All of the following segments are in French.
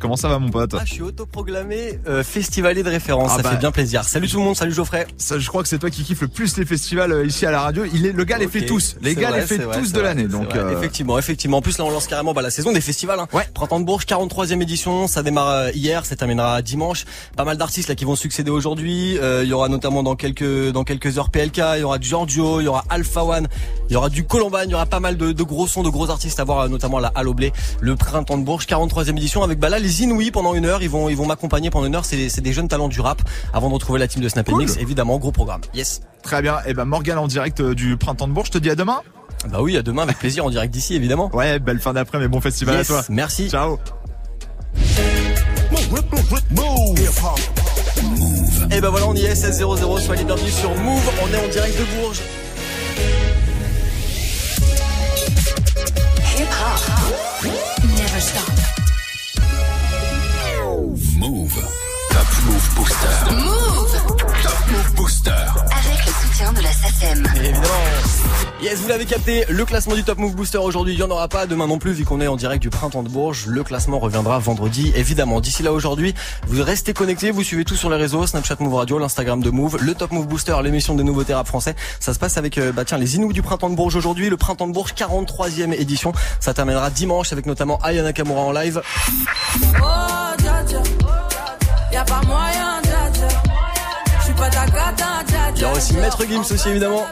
Comment ça va mon pote ah, Je suis autoproclamé euh, festivalier de référence, ah ça bah, fait bien plaisir. Salut tout le monde, salut Geoffrey. Ça, je crois que c'est toi qui kiffes le plus les festivals euh, ici à la radio. Il est le gars les fait tous, les gars les fait tous de l'année. Donc euh... effectivement, effectivement. En plus là on lance carrément bah, la saison des festivals. Hein. Ouais. Printemps de Bourges, 43e édition, ça démarre euh, hier, ça terminera dimanche. Pas mal d'artistes là qui vont succéder aujourd'hui. Euh, il y aura notamment dans quelques dans quelques heures PLK, il y aura Giorgio, il y aura Alpha One, il y aura du Colomban, il y aura pas mal de, de gros sons, de gros artistes à voir, notamment la Halo Blé, le Printemps de Bourges, 43e édition avec bah là les Inouïs pendant une ils vont ils vont m'accompagner pendant une heure. C'est des jeunes talents du rap avant de retrouver la team de Snap Mix. Évidemment, gros programme. Yes. Très bien. Et eh ben Morgan en direct euh, du Printemps de Bourges. Je te dis à demain. Bah oui, à demain avec plaisir en direct d'ici évidemment. Ouais, belle fin d'après, mais bon festival à toi. Merci. Ciao. Et ben voilà, on y est, 16-0-0, soyez bienvenus sur Move, on est en direct de Bourges. Hip -hop. Move. Top Move Booster. Move. Top Move Booster. Avec le soutien de la SACEM. Évidemment. Yes, vous l'avez capté, le classement du Top Move Booster aujourd'hui, il n'y en aura pas. Demain non plus, vu qu'on est en direct du printemps de Bourges. Le classement reviendra vendredi, évidemment. D'ici là aujourd'hui, vous restez connectés, vous suivez tout sur les réseaux, Snapchat Move Radio, l'Instagram de Move, le Top Move Booster, l'émission des nouveaux rap français. Ça se passe avec, euh, bah tiens, les Inouïs du printemps de Bourges aujourd'hui, le printemps de Bourges 43e édition. Ça terminera dimanche avec notamment Ayana Kamura en live. Oh, Y'a pas moyen, Je suis pas ta cata, Il y a aussi Maître Gims aussi évidemment.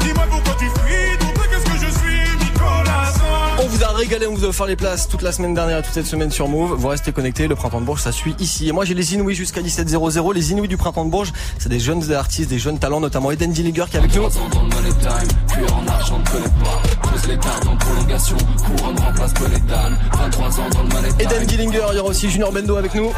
Dis-moi pourquoi tu fuis, qu'est-ce que je suis, Nicolas On vous a régalé, on vous a offert les places toute la semaine dernière et toute cette semaine sur Move. Vous restez connectés, le printemps de Bourges ça suit ici. Et moi j'ai les Inouïs jusqu'à 17.00. Les Inouïs du printemps de Bourges, c'est des jeunes artistes, des jeunes talents, notamment Eden Dillinger qui est avec nous il y aura aussi Junior Bendo avec nous.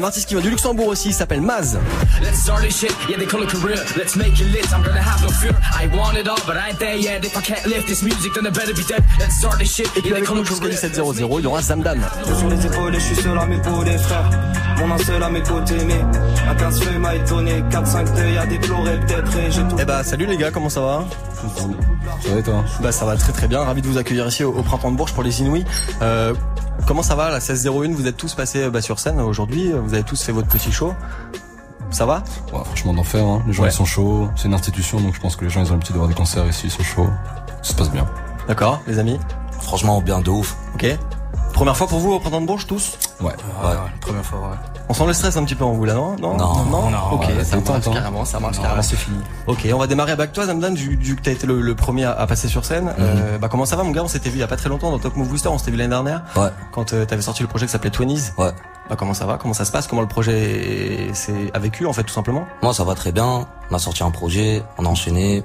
Un artiste qui vient du Luxembourg aussi, il s'appelle Maz. Let's start this shit, yeah they call it career. Let's make it lit, I'm gonna have no fear. I want it all, but I ain't there yet. If I can't lift this music, then I better be dead. Let's start this shit, yeah they call it career. 700, il y aura Zamdan. Sur les épaules, je suis seul à mes les frères. Mon un seul à mes côtés, mais à 15 feuilles m'a étonné. 4-5 deuils à déplorer, peut-être, et j'ai tout. Eh bah, salut les gars, comment ça va? Ça va et toi? Bah ça va très très bien, ravi de vous accueillir ici au, Printemps de Bourges pour les Inouïs. Euh, Comment ça va la 1601 Vous êtes tous passés bah, sur scène aujourd'hui. Vous avez tous fait votre petit show. Ça va? Ouais, Franchement d'enfer. Hein. Les gens ils sont chauds. C'est une institution donc je pense que les gens ils ont l'habitude de voir des concerts ici. Ils sont chauds. Ça se passe bien. D'accord, les amis? Franchement bien de ouf. Ok. Première fois pour vous au printemps de Bourges tous? Ouais. ouais, ouais. Première fois. Ouais. On sent le stress un petit peu en vous là, non? Non, non, non, Ok, ça marche hein. carrément, ça marche carrément. C'est fini. Ok, on va démarrer avec toi, Zamdan, vu, que t'as été le, premier à, passer sur scène. Mhm. euh, bah comment ça va, mon gars? On s'était vu il y a pas très longtemps dans Top Move Booster. On s'était vu l'année dernière. Ouais. Quand euh, t'avais sorti le projet qui s'appelait Twenties. Ouais. Bah comment ça va? Comment ça se passe? Comment le projet s'est a vécu en fait tout simplement? Moi ça va très bien. On a sorti un projet, on a enchaîné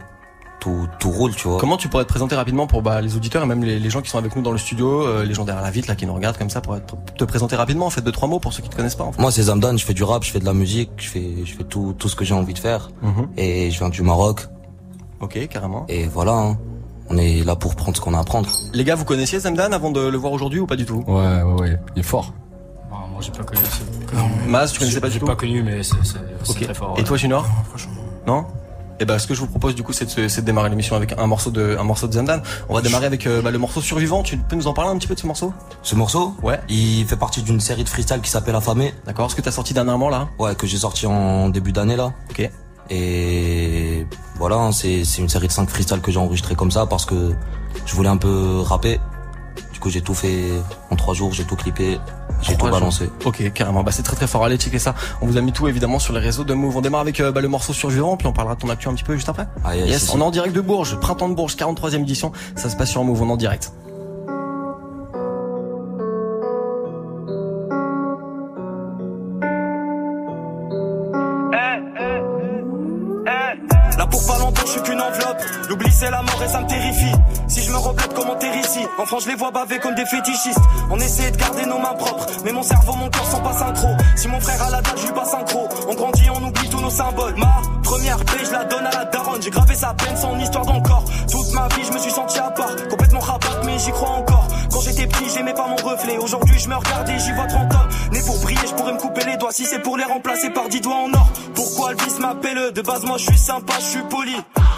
tout, tout roule, tu vois. Comment tu pourrais te présenter rapidement pour bah, les auditeurs et même les, gens qui sont avec nous dans le studio, euh, les gens derrière la vitre là qui nous regardent comme ça, pour te présenter rapidement en fait deux trois mots pour ceux qui te connaissent pas. En fait. Moi c'est Zamdan, je fais du rap, je fais de la musique, je fais je fais tout tout ce que j'ai envie de faire mhm. et je viens du Maroc. Ok, carrément. Et voilà. Hein. On est là pour prendre ce qu'on a à prendre. Les gars, vous connaissiez Zamdan avant de le voir aujourd'hui ou pas du tout? Ouais, ouais, ouais. Il est fort. moi j'ai pas connu. Mas, tu connaissais pas du tout? J'ai pas connu, mais c'est très fort. Et toi, Junior? Franchement. Non? Et eh ben, ce que je vous propose du coup, c'est de, démarrer l'émission avec un morceau de, un morceau de Zandan. On va démarrer avec euh, bah, le morceau Survivant. Tu peux nous en parler un petit peu de ce morceau? Ce morceau? Ouais. Il fait partie d'une série de freestyle qui s'appelle Affamé. D'accord. Ce que t'as sorti dernièrement là? Ouais, que j'ai sorti en début d'année là. Ok. Et voilà, hein, c'est une série de 5 freestyles que j'ai enregistré comme ça parce que je voulais un peu rapper. Coup, j'ai tout fait en 3 jours, j'ai tout clippé. J'ai tout balancé. Ok, carrément. Bah, c'est très très fort. Allez, checker ça. On vous a mis tout évidemment sur les réseaux de Move. On démarre avec euh, bah, le morceau survivant, puis on parlera de ton actu un petit peu juste après. Ah, yes, on est en direct de Bourges, printemps de Bourges, 43e édition. Ça se passe sur Move, on est en direct. Ici, en France je les vois baver comme des fétichistes. On essaie de garder nos mains propres, mais mon cerveau, mon cœur sont pas synchro. Si mon frère a la dalle, je lui passe un On grandit, on oublie tous nos symboles. Ma Première paix, je la donne à la daronne. J'ai gravé sa peine, son histoire d'encore. Toute ma vie, je me suis senti à part. Complètement rabat, mais j'y crois encore. Quand j'étais petit, j'aimais pas mon reflet. Aujourd'hui, je me regarde et j'y vois 30 ans. Né pour briller, je pourrais me couper les doigts si c'est pour les remplacer par 10 doigts en or. Pourquoi Elvis m'appelle De base, moi, je suis sympa, je suis poli.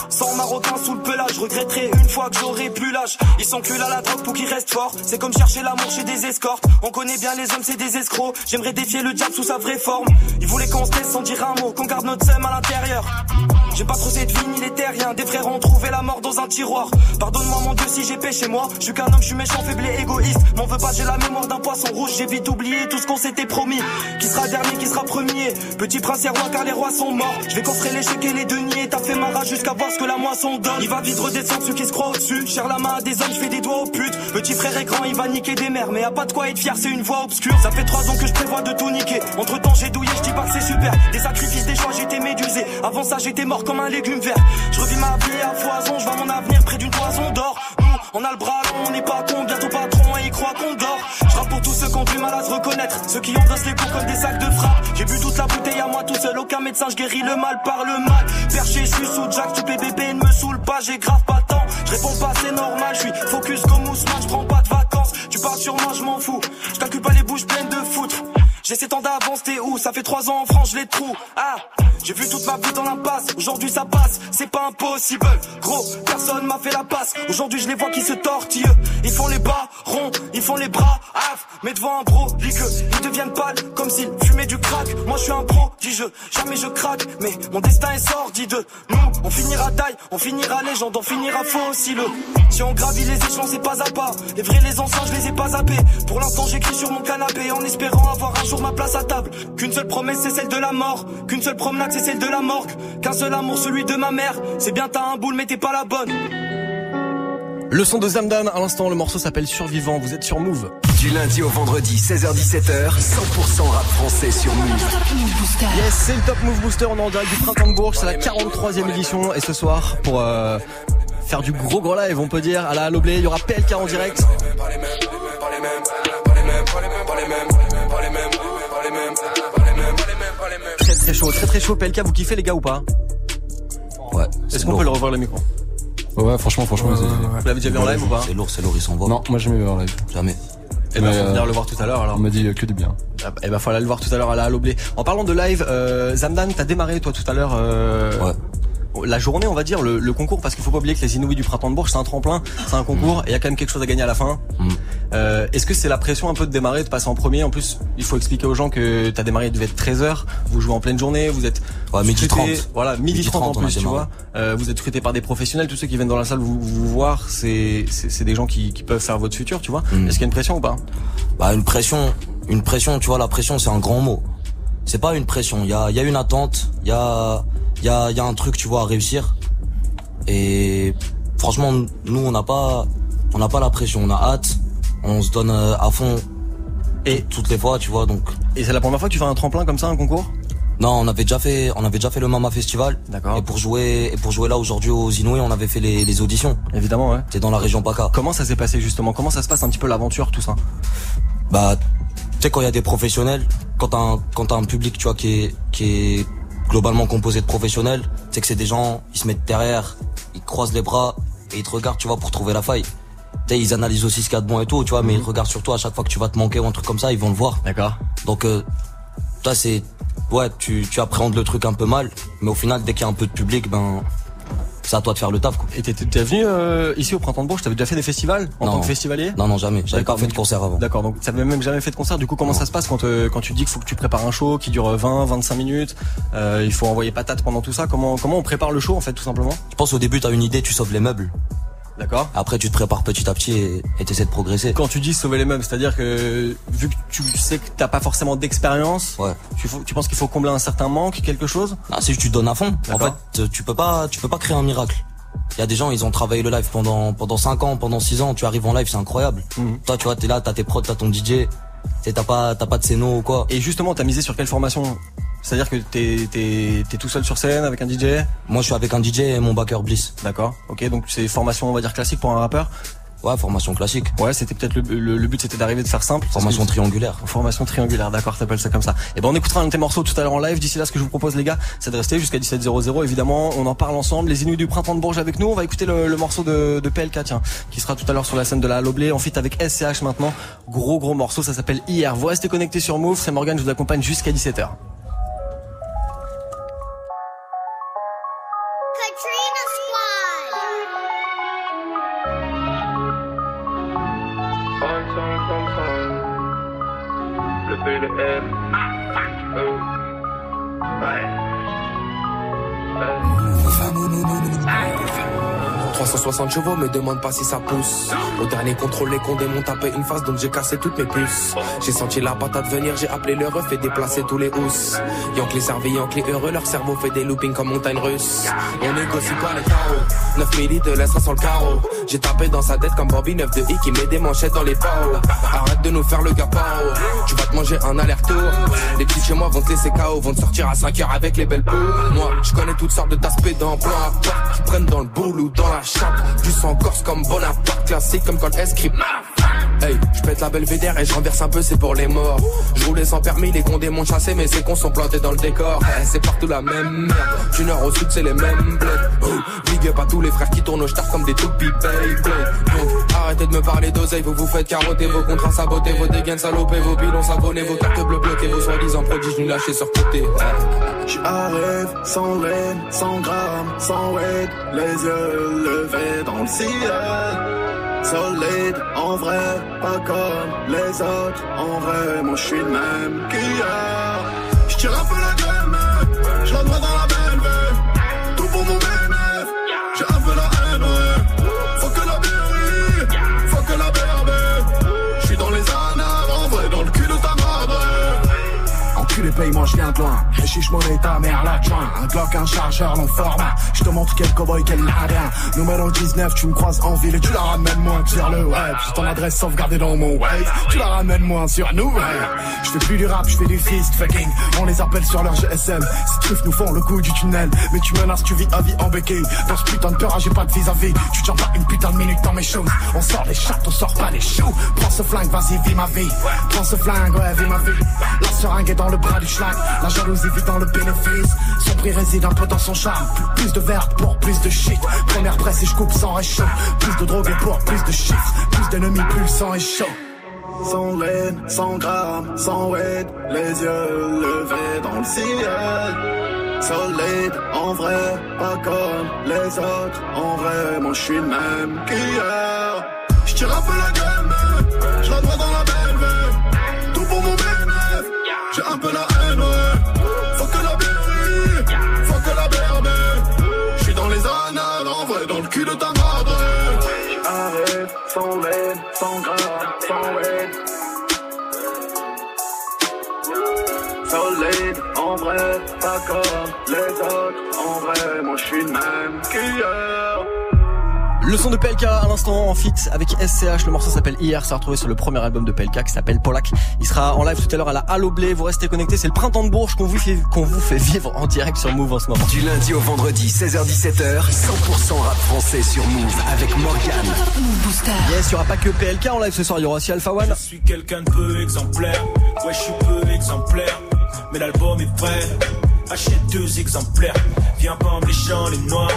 Sans marocain sous le pelage, regretterai une fois que j'aurai plus l'âge. Ils s'enculent à la drogue pour qu'ils restent forts. C'est comme chercher l'amour chez des escortes. On connaît bien les hommes, c'est des escrocs. J'aimerais défier le diable sous sa vraie forme. Ils voulaient qu'on se laisse sans dire un mot, qu'on garde notre seum à l'intérieur. J'ai pas trop cette vie ni les terriens. Des frères ont trouvé la mort dans un tiroir. Pardonne-moi mon Dieu si j'ai péché moi. Je suis qu'un homme, je suis méchant, faible et égoïste. M'en veux pas, j'ai la mémoire d'un poisson rouge. J'ai vite oublié tout ce qu'on s'était promis. Qui sera dernier, qui sera premier? Petit prince et roi car les rois sont morts. Je vais coffrer les chèques et les deniers. T'as fait ma rage jusqu'à voir ce que la moisson donne. Il va vite redescendre ceux qui se croient au-dessus. Cher la main à des hommes, je fais des doigts aux putes. Petit frère est grand, il va niquer des mères. Mais y a pas de quoi être fier, c'est une voix obscure. Ça fait trois ans que je prévois de tout niquer. Entre temps, j'ai douillé, je dis pas que c'est super. Des sacrifices, des choix, j'étais médusé. Avant ça, j'étais mort comme un légume vert. Je revis ma vie à foison, je vois mon avenir près d'une poison d'or. Nous, on a le bras long, on n'est pas con, bientôt patron et il croit qu'on dort. Je rappe pour tous ceux qui ont du mal à se reconnaître, ceux qui endossent les coups comme des sacs de frappe. J'ai bu toute la bouteille à moi tout seul, aucun médecin, je guéris le mal par le mal. Perché, je suis sous Jack, tu bébé ne me saoule pas, j'ai grave pas tant. Je réponds pas, c'est normal, je suis focus comme Ousmane, je prends pas de vacances. Tu parles sur moi, je m'en fous. J'ai 7 ans d'avance, t'es où? Ça fait 3 ans en France, je les trous. Ah, j'ai vu toute ma vie dans l'impasse. Aujourd'hui ça passe, c'est pas impossible. Gros, personne m'a fait la passe. Aujourd'hui je les vois qui se tortillent. Ils font les bas ils font les bras af. Mais devant un bro, que ils deviennent pâles comme s'ils fumaient du crack. Moi je suis un pro, dis je, jamais je craque. Mais mon destin est sordide. Nous, on finira taille, on finira légende, on finira fossile. Si on gravit les échelons, c'est pas à pas. Les vrais, les anciens, je les ai pas zappés. Pour l'instant, j'écris sur mon canapé en espérant avoir un jour ma place à table. Qu'une seule promesse, c'est celle de la mort. Qu'une seule promenade, c'est celle de la morgue. Qu'un seul amour, celui de ma mère. C'est bien, t'as un boule, mais t'es pas la bonne. Le son de Zamdan, à l'instant, le morceau s'appelle Survivant. Vous êtes sur Move. Du lundi au vendredi, 16h17h, 100% rap français sur Move. Yes, c'est le Top Move Booster. On est en direct du Printemps de Bourges. C'est la 43e édition. Et ce soir, pour euh, faire du gros gros live, on peut dire, à la Loblé, il y aura PLK en direct. Très très chaud, très très chaud. PLK, vous kiffez les gars ou pas? Ouais. Est-ce qu'on peut le revoir le micro? Ouais, franchement, franchement, vas-y. Vous l'avez déjà vu en live ou pas C'est lourd, c'est lourd, ils s'envoient. Non, moi j'ai jamais vu en live. Jamais. Eh ben, Mais, faut euh, venir le voir tout à l'heure alors. On m'a dit que du bien. Ah, Eh ben, faut aller le voir tout à l'heure à la Loblé. En parlant de live, euh, Zamdan, t'as démarré toi tout à l'heure. Euh, Ouais. La journée, on va dire, le, le concours, parce qu'il faut pas oublier que les Inouïs du printemps de Bourges, c'est un tremplin, c'est un concours, et il y a quand même quelque chose à gagner à la fin. Mm. Euh, Est-ce que c'est la pression un peu de démarrer, de passer en premier? En plus, il faut expliquer aux gens que t'as démarré, il devait être 13h, vous jouez en pleine journée, vous êtes Ouais, midi scruté- 30. Voilà, midi, Midi 30, 30, en plus, tu vois. Euh, vous êtes scruté par des professionnels, tous ceux qui viennent dans la salle vous, vous voir, c'est des gens qui, qui peuvent faire votre futur, tu vois. Mm. Est-ce qu'il y a une pression ou pas? Bah une pression, une pression, tu vois, la pression c'est un grand mot. C'est pas une pression, il y a, il y a une attente, il y a, il y a, y a un truc, tu vois, à réussir. Et franchement, nous on n'a pas, on n'a pas la pression, on a hâte, on se donne euh, à fond Et- toutes les fois, tu vois. Donc Et c'est la première fois que tu fais un tremplin comme ça, un concours? Non, on avait déjà fait, on avait déjà fait le Mama Festival. D'accord. Et pour jouer, et pour jouer là aujourd'hui aux Inouïs, on avait fait les, les auditions. Évidemment, ouais. C'était dans la région PACA. Comment ça s'est passé justement? Comment ça se passe un petit peu l'aventure, tout ça? Bah, tu sais quand il y a des professionnels, quand t'as un, quand t'as un public, tu vois, qui est, qui est globalement composé de professionnels, tu sais que c'est des gens, ils se mettent derrière, ils croisent les bras et ils te regardent, tu vois, pour trouver la faille. Tu sais, ils analysent aussi ce qu'il y a de bon et tout, tu vois, mais ils regardent sur toi à chaque fois que tu vas te manquer ou un truc comme ça, ils vont le voir. D'accord. Donc, euh, toi, c'est, ouais, tu, tu appréhendes le truc un peu mal, mais au final, dès qu'il y a un peu de public, ben, c'est à toi de faire le taf, quoi. Et t'es venu euh, ici au Printemps de Bourges T'avais déjà fait des festivals en Non. tant que festivalier? Non, non, jamais. J'avais pas fait de concert avant. D'accord, donc t'avais même jamais fait de concert. Du coup, comment ça se passe quand euh, quand tu dis qu'il faut que tu prépares un show qui dure 20, 25 minutes euh, Il faut envoyer patate pendant tout ça? Comment comment on prépare le show en fait, tout simplement? Je pense au début, t'as une idée, tu sauves les meubles. D'accord. Après, tu te prépares petit à petit et et t'essaies de progresser. Quand tu dis sauver les meubles, c'est-à-dire que vu que tu sais que t'as pas forcément d'expérience, Ouais. tu, penses qu'il faut combler un certain manque, quelque chose? C'est juste tu te donnes à fond. En fait, tu peux pas, tu peux pas créer un miracle. Il y a des gens, ils ont travaillé le live pendant pendant 5 ans, pendant 6 ans. Tu arrives en live, c'est incroyable. Mhm. Toi, tu vois, t'es là, t'as tes prods, t'as ton DJ. T'as pas, t'as pas de scéno ou quoi. Et justement, t'as misé sur quelle formation? C'est-à-dire que t'es t'es t'es tout seul sur scène avec un DJ Moi, je suis avec un DJ et mon backer Bliss. D'accord. Ok, donc c'est formation on va dire classique pour un rappeur? Ouais, formation classique. Ouais, c'était peut-être le, le, but, c'était d'arriver de faire simple. Formation triangulaire. Formation triangulaire, d'accord, t'appelles ça comme ça. Et eh ben on écoutera un de tes morceaux tout à l'heure en live. D'ici là, ce que je vous propose les gars, c'est de rester jusqu'à 17h00. Évidemment, on en parle ensemble. Les Inuits du printemps de Bourges avec nous. On va écouter le, morceau de, de, PLK, tiens, qui sera tout à l'heure sur la scène de la Loblé. En fit avec SCH maintenant. Gros gros morceau, ça s'appelle Hier. Vous restez connectés sur Move. C'est Morgan, je vous accompagne jusqu'à 17h. 360 chevaux, me demande pas si ça pousse. Au dernier contrôle, les condés m'ont tapé une face, donc j'ai cassé toutes mes puces. J'ai senti la patate venir, j'ai appelé le ref et déplacé tous les housses. Yankee servi, Yankee heureux, leur cerveau fait des loopings comme montagne russe. On négocie pas les carreaux. 9 millilitres laissera sur le carreau. J'ai tapé dans sa tête comme Bobby 9 de I qui met des manchettes dans les pao. Arrête de nous faire le gars Tu vas te manger un aller-retour. Les petits chez moi vont te laisser KO, vont te sortir à 5 heures avec les belles peaux. Moi, je connais toutes sortes de d'aspects à qui prennent dans le boule ou dans la du sang corse comme Bonaparte, classique comme quand escript. Hey, je pète la belvédère et je renverse un peu, c'est pour les morts. Je roulais sans permis, les condés m'ont chassé, mais ces cons sont plantés dans le décor. c'est partout la même merde. Du nord au sud, c'est les mêmes bleds. Oh, big up à tous les frères qui tournent au star comme des toupies, baby. Donc, arrêtez de me parler d'oseille, vous vous faites carotter, vos contrats sabotés, vos dégaines salopés, vos pilons savonnés, vos cartes bleues bloquées, vos soi-disant prodiges nous lâchés sur côté. À rêve, sans rêve, sans grammes, sans raid, les yeux levés dans le ciel solide, en vrai, pas comme les autres, en vrai, moi je suis le même qu'hier. J'tire un peu la gamme, je la Enculé, paye-moi, j'viens de loin, chiche mon état, mère la joint, un Glock, un chargeur, long format, je te montre quel cowboy, quel ladin. Numéro 19, tu me croises en ville et tu la ramènes moins sur le web. J'ai ton adresse sauvegardée dans mon wave. Tu la ramènes moins sur nous, Je fais plus du rap, je fais du fist fucking. On les appelle sur leur GSM. Ces trucs nous font le coup du tunnel. Mais tu menaces, tu vis à vie en béquille. Dans ce putain de peur, j'ai pas de vis-à-vis. Tu tiens pas une putain de minute dans mes choses. On sort les chattes, on sort pas les choux. Prends ce flingue, vas-y, vis ma vie. Prends ce flingue, ouais, vis ma vie. La seringue est dans le La jalousie vit dans le bénéfice. Son prix réside un peu dans son charme. Plus de verbe pour plus de shit. Première presse et je coupe sans réchaud. Plus de drogue et pour plus de chiffres. Plus d'ennemis, plus sang est chaud. Sans laine, sans grammes, sans raid, les yeux levés dans le ciel. Solide, en vrai, pas comme les autres. En vrai, moi je suis même qu'hier. J'tire un peu la gamme, pas comme les autres. En vrai, moi j'suis le même qu'hier. Le son de PLK à l'instant en fit avec SCH. Le morceau s'appelle Hier. Ça retrouvé sur le premier album de PLK qui s'appelle Polak. Il sera en live tout à l'heure à la Halo Blé. Vous restez connectés. C'est le printemps de Bourges qu'on vous fait, qu'on vous fait vivre en direct sur Move en ce moment. Du lundi au vendredi, 16h17h, 100% rap français sur Move avec Morgan. Yes, il y aura pas que PLK en live ce soir. Il y aura aussi Alpha One. Je suis quelqu'un de peu exemplaire. Ouais, je suis peu exemplaire. Mais l'album est prêt. Achète deux exemplaires. Viens pas en bléchant les noirs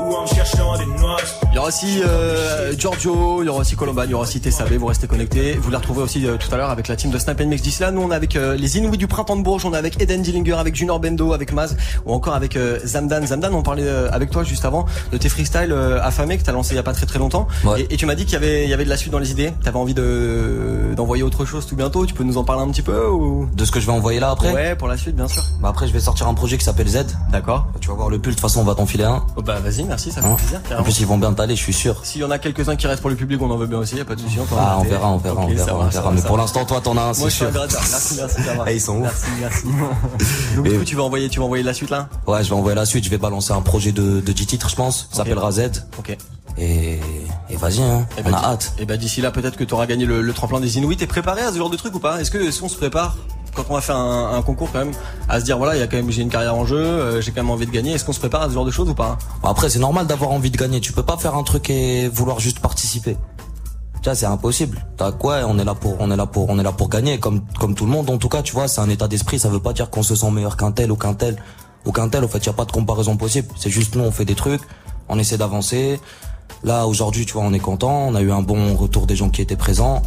ou en cherchant des noix. Il y aura aussi euh, Giorgio, il y aura aussi Colomba, il y aura aussi Tessabe, vous restez connectés. Vous la retrouvez aussi euh, tout à l'heure avec la team de Snap Mix d'ici là. Nous on est avec euh, les Inuits du printemps de Bourges, on est avec Eden Dillinger, avec Junior Bendo, avec Maz ou encore avec Zamdan. Zamdan, on parlait avec toi juste avant de tes freestyles affamés que t'as lancé il y a pas très très longtemps. Et, tu m'as dit qu'il y avait il y avait de la suite dans les idées. T'avais envie de d'envoyer autre chose tout bientôt? Tu peux nous en parler un petit peu ou? De ce que je vais envoyer là après? Ouais, pour la suite bien sûr. Bah après je vais sortir un projet qui s'appelle Z. D'accord? Tu vas voir le pull. De toute façon on va t'enfiler un. Oh bah vas-y, merci, ça fait hein? plaisir. En plus ils vont bien t'aller, je suis sûr. S'il y en a quelques-uns qui restent pour le public, on en veut bien aussi, y a pas de souci. On, ah, on verra, on verra, on verra, on verra. Mais pour l'instant, toi, t'en as un, c'est sûr. Merci, merci, d'avoir. Eh, ils sont Merci, merci. Donc, du coup, tu vas envoyer, tu vas envoyer la suite là? Ouais, je vais envoyer la suite. Je vais balancer un projet de, de 10 titres, je pense. Ça s'appellera Z. Ok. Et, et vas-y, hein. Et on bah, a hâte. Et bah d'ici là, peut-être que tu auras gagné le, le tremplin des Inuits. T'es préparé à ce genre de truc ou pas? Est-ce que est-ce qu'on se prépare? Quand on va faire un, concours quand même à se dire voilà il y a quand même j'ai une carrière en jeu euh, j'ai quand même envie de gagner est-ce qu'on se prépare à ce genre de choses ou pas après c'est normal d'avoir envie de gagner tu peux pas faire un truc et vouloir juste participer Tu vois, c'est impossible. T'as quoi On est là pour, on est là pour, on est là pour gagner, comme comme tout le monde. En tout cas, tu vois, c'est un état d'esprit. Ça veut pas dire qu'on se sent meilleur qu'un tel ou qu'un tel. Aucun tel, au fait, y a pas de comparaison possible. C'est juste nous, on fait des trucs, on essaie d'avancer. Là, aujourd'hui, tu vois, on est content. On a eu un bon retour des gens qui étaient présents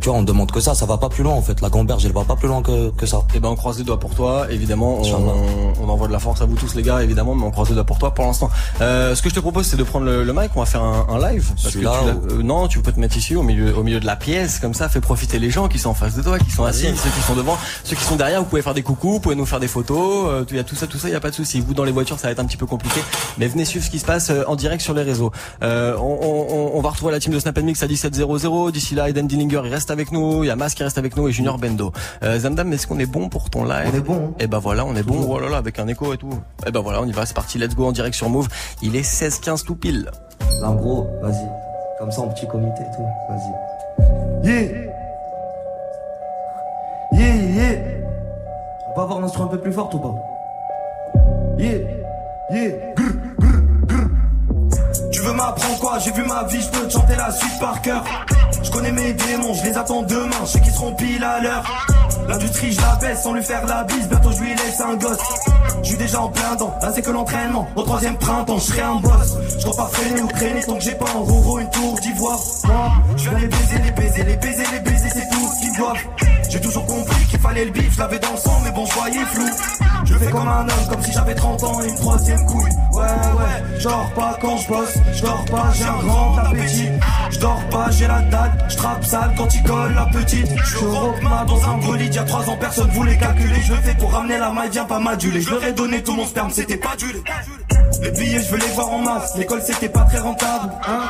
tu vois, on demande que ça, ça va pas plus loin en fait. La gamberge, elle va pas plus loin que, que ça. Et eh ben on croise les doigts pour toi, évidemment. On, on, envoie de la force à vous tous les gars, évidemment, mais on croise les doigts pour toi pour l'instant. Euh, ce que je te propose, c'est de prendre le, mic. On va faire un, un live. Parce que là, euh, non, tu peux te mettre ici au milieu, au milieu de la pièce, comme ça, fais profiter les gens qui sont en face de toi, qui sont assis, ceux qui sont devant, ceux qui sont derrière. Vous pouvez faire des coucous, vous pouvez nous faire des photos. Euh, il y a tout ça, tout ça, il y a pas de souci. Vous dans les voitures, ça va être un petit peu compliqué, mais venez suivre ce qui se passe en direct sur les réseaux. Euh, on, on, on, va retrouver la team de Snap Mix à 17.00. D'ici là, Eden Dillinger, il reste avec nous. Il y a qui reste avec nous et Junior Bendo. Euh, Zamdam, est-ce qu'on est bon pour ton live On est bon. Et eh ben voilà, on est bon. Oh là là, avec un écho et tout. Et eh ben voilà, on y va, c'est parti. Let's go en direct sur Move. Il est 16-15 tout pile. Là, gros, vas-y. Comme ça, en petit comité et tout. Vas-y. Yeah. Yeah, yeah. On peut avoir un instrument un peu plus fort ou pas Yeah. Yeah. Veux m'apprendre quoi J'ai vu ma vie, je peux te chanter la suite par cœur. Je connais mes démons, je les attends demain, je sais qu'ils seront pile à l'heure. L'industrie, je la baisse sans lui faire la bise, bientôt je lui laisse un gosse. Je suis déjà en plein temps, là c'est que l'entraînement. Au troisième printemps, je serai un boss. Je dois pas freiner ou traîner tant que j'ai pas en roro une tour d'ivoire. Je vais les baiser, les baiser, les baiser, les baiser, c'est tout ce qu'ils doivent. J'ai toujours fallait le bif, je l'avais dans le sang, mais bon, je voyais flou. Je fais comme un homme, comme si j'avais 30 ans et une troisième couille. Ouais, ouais, je dors pas quand je bosse, je pas, j'ai un grand appétit. Je dors pas, j'ai la date, je trappe sale quand il colle la petite. Je suis dans un bolide, y'a 3 ans, personne voulait calculer. Je le fais pour ramener la maille, viens pas m'aduler. Je leur ai donné tout mon sperme, c'était pas du. Les billets, je veux les voir en masse. L'école, c'était pas très rentable, hein.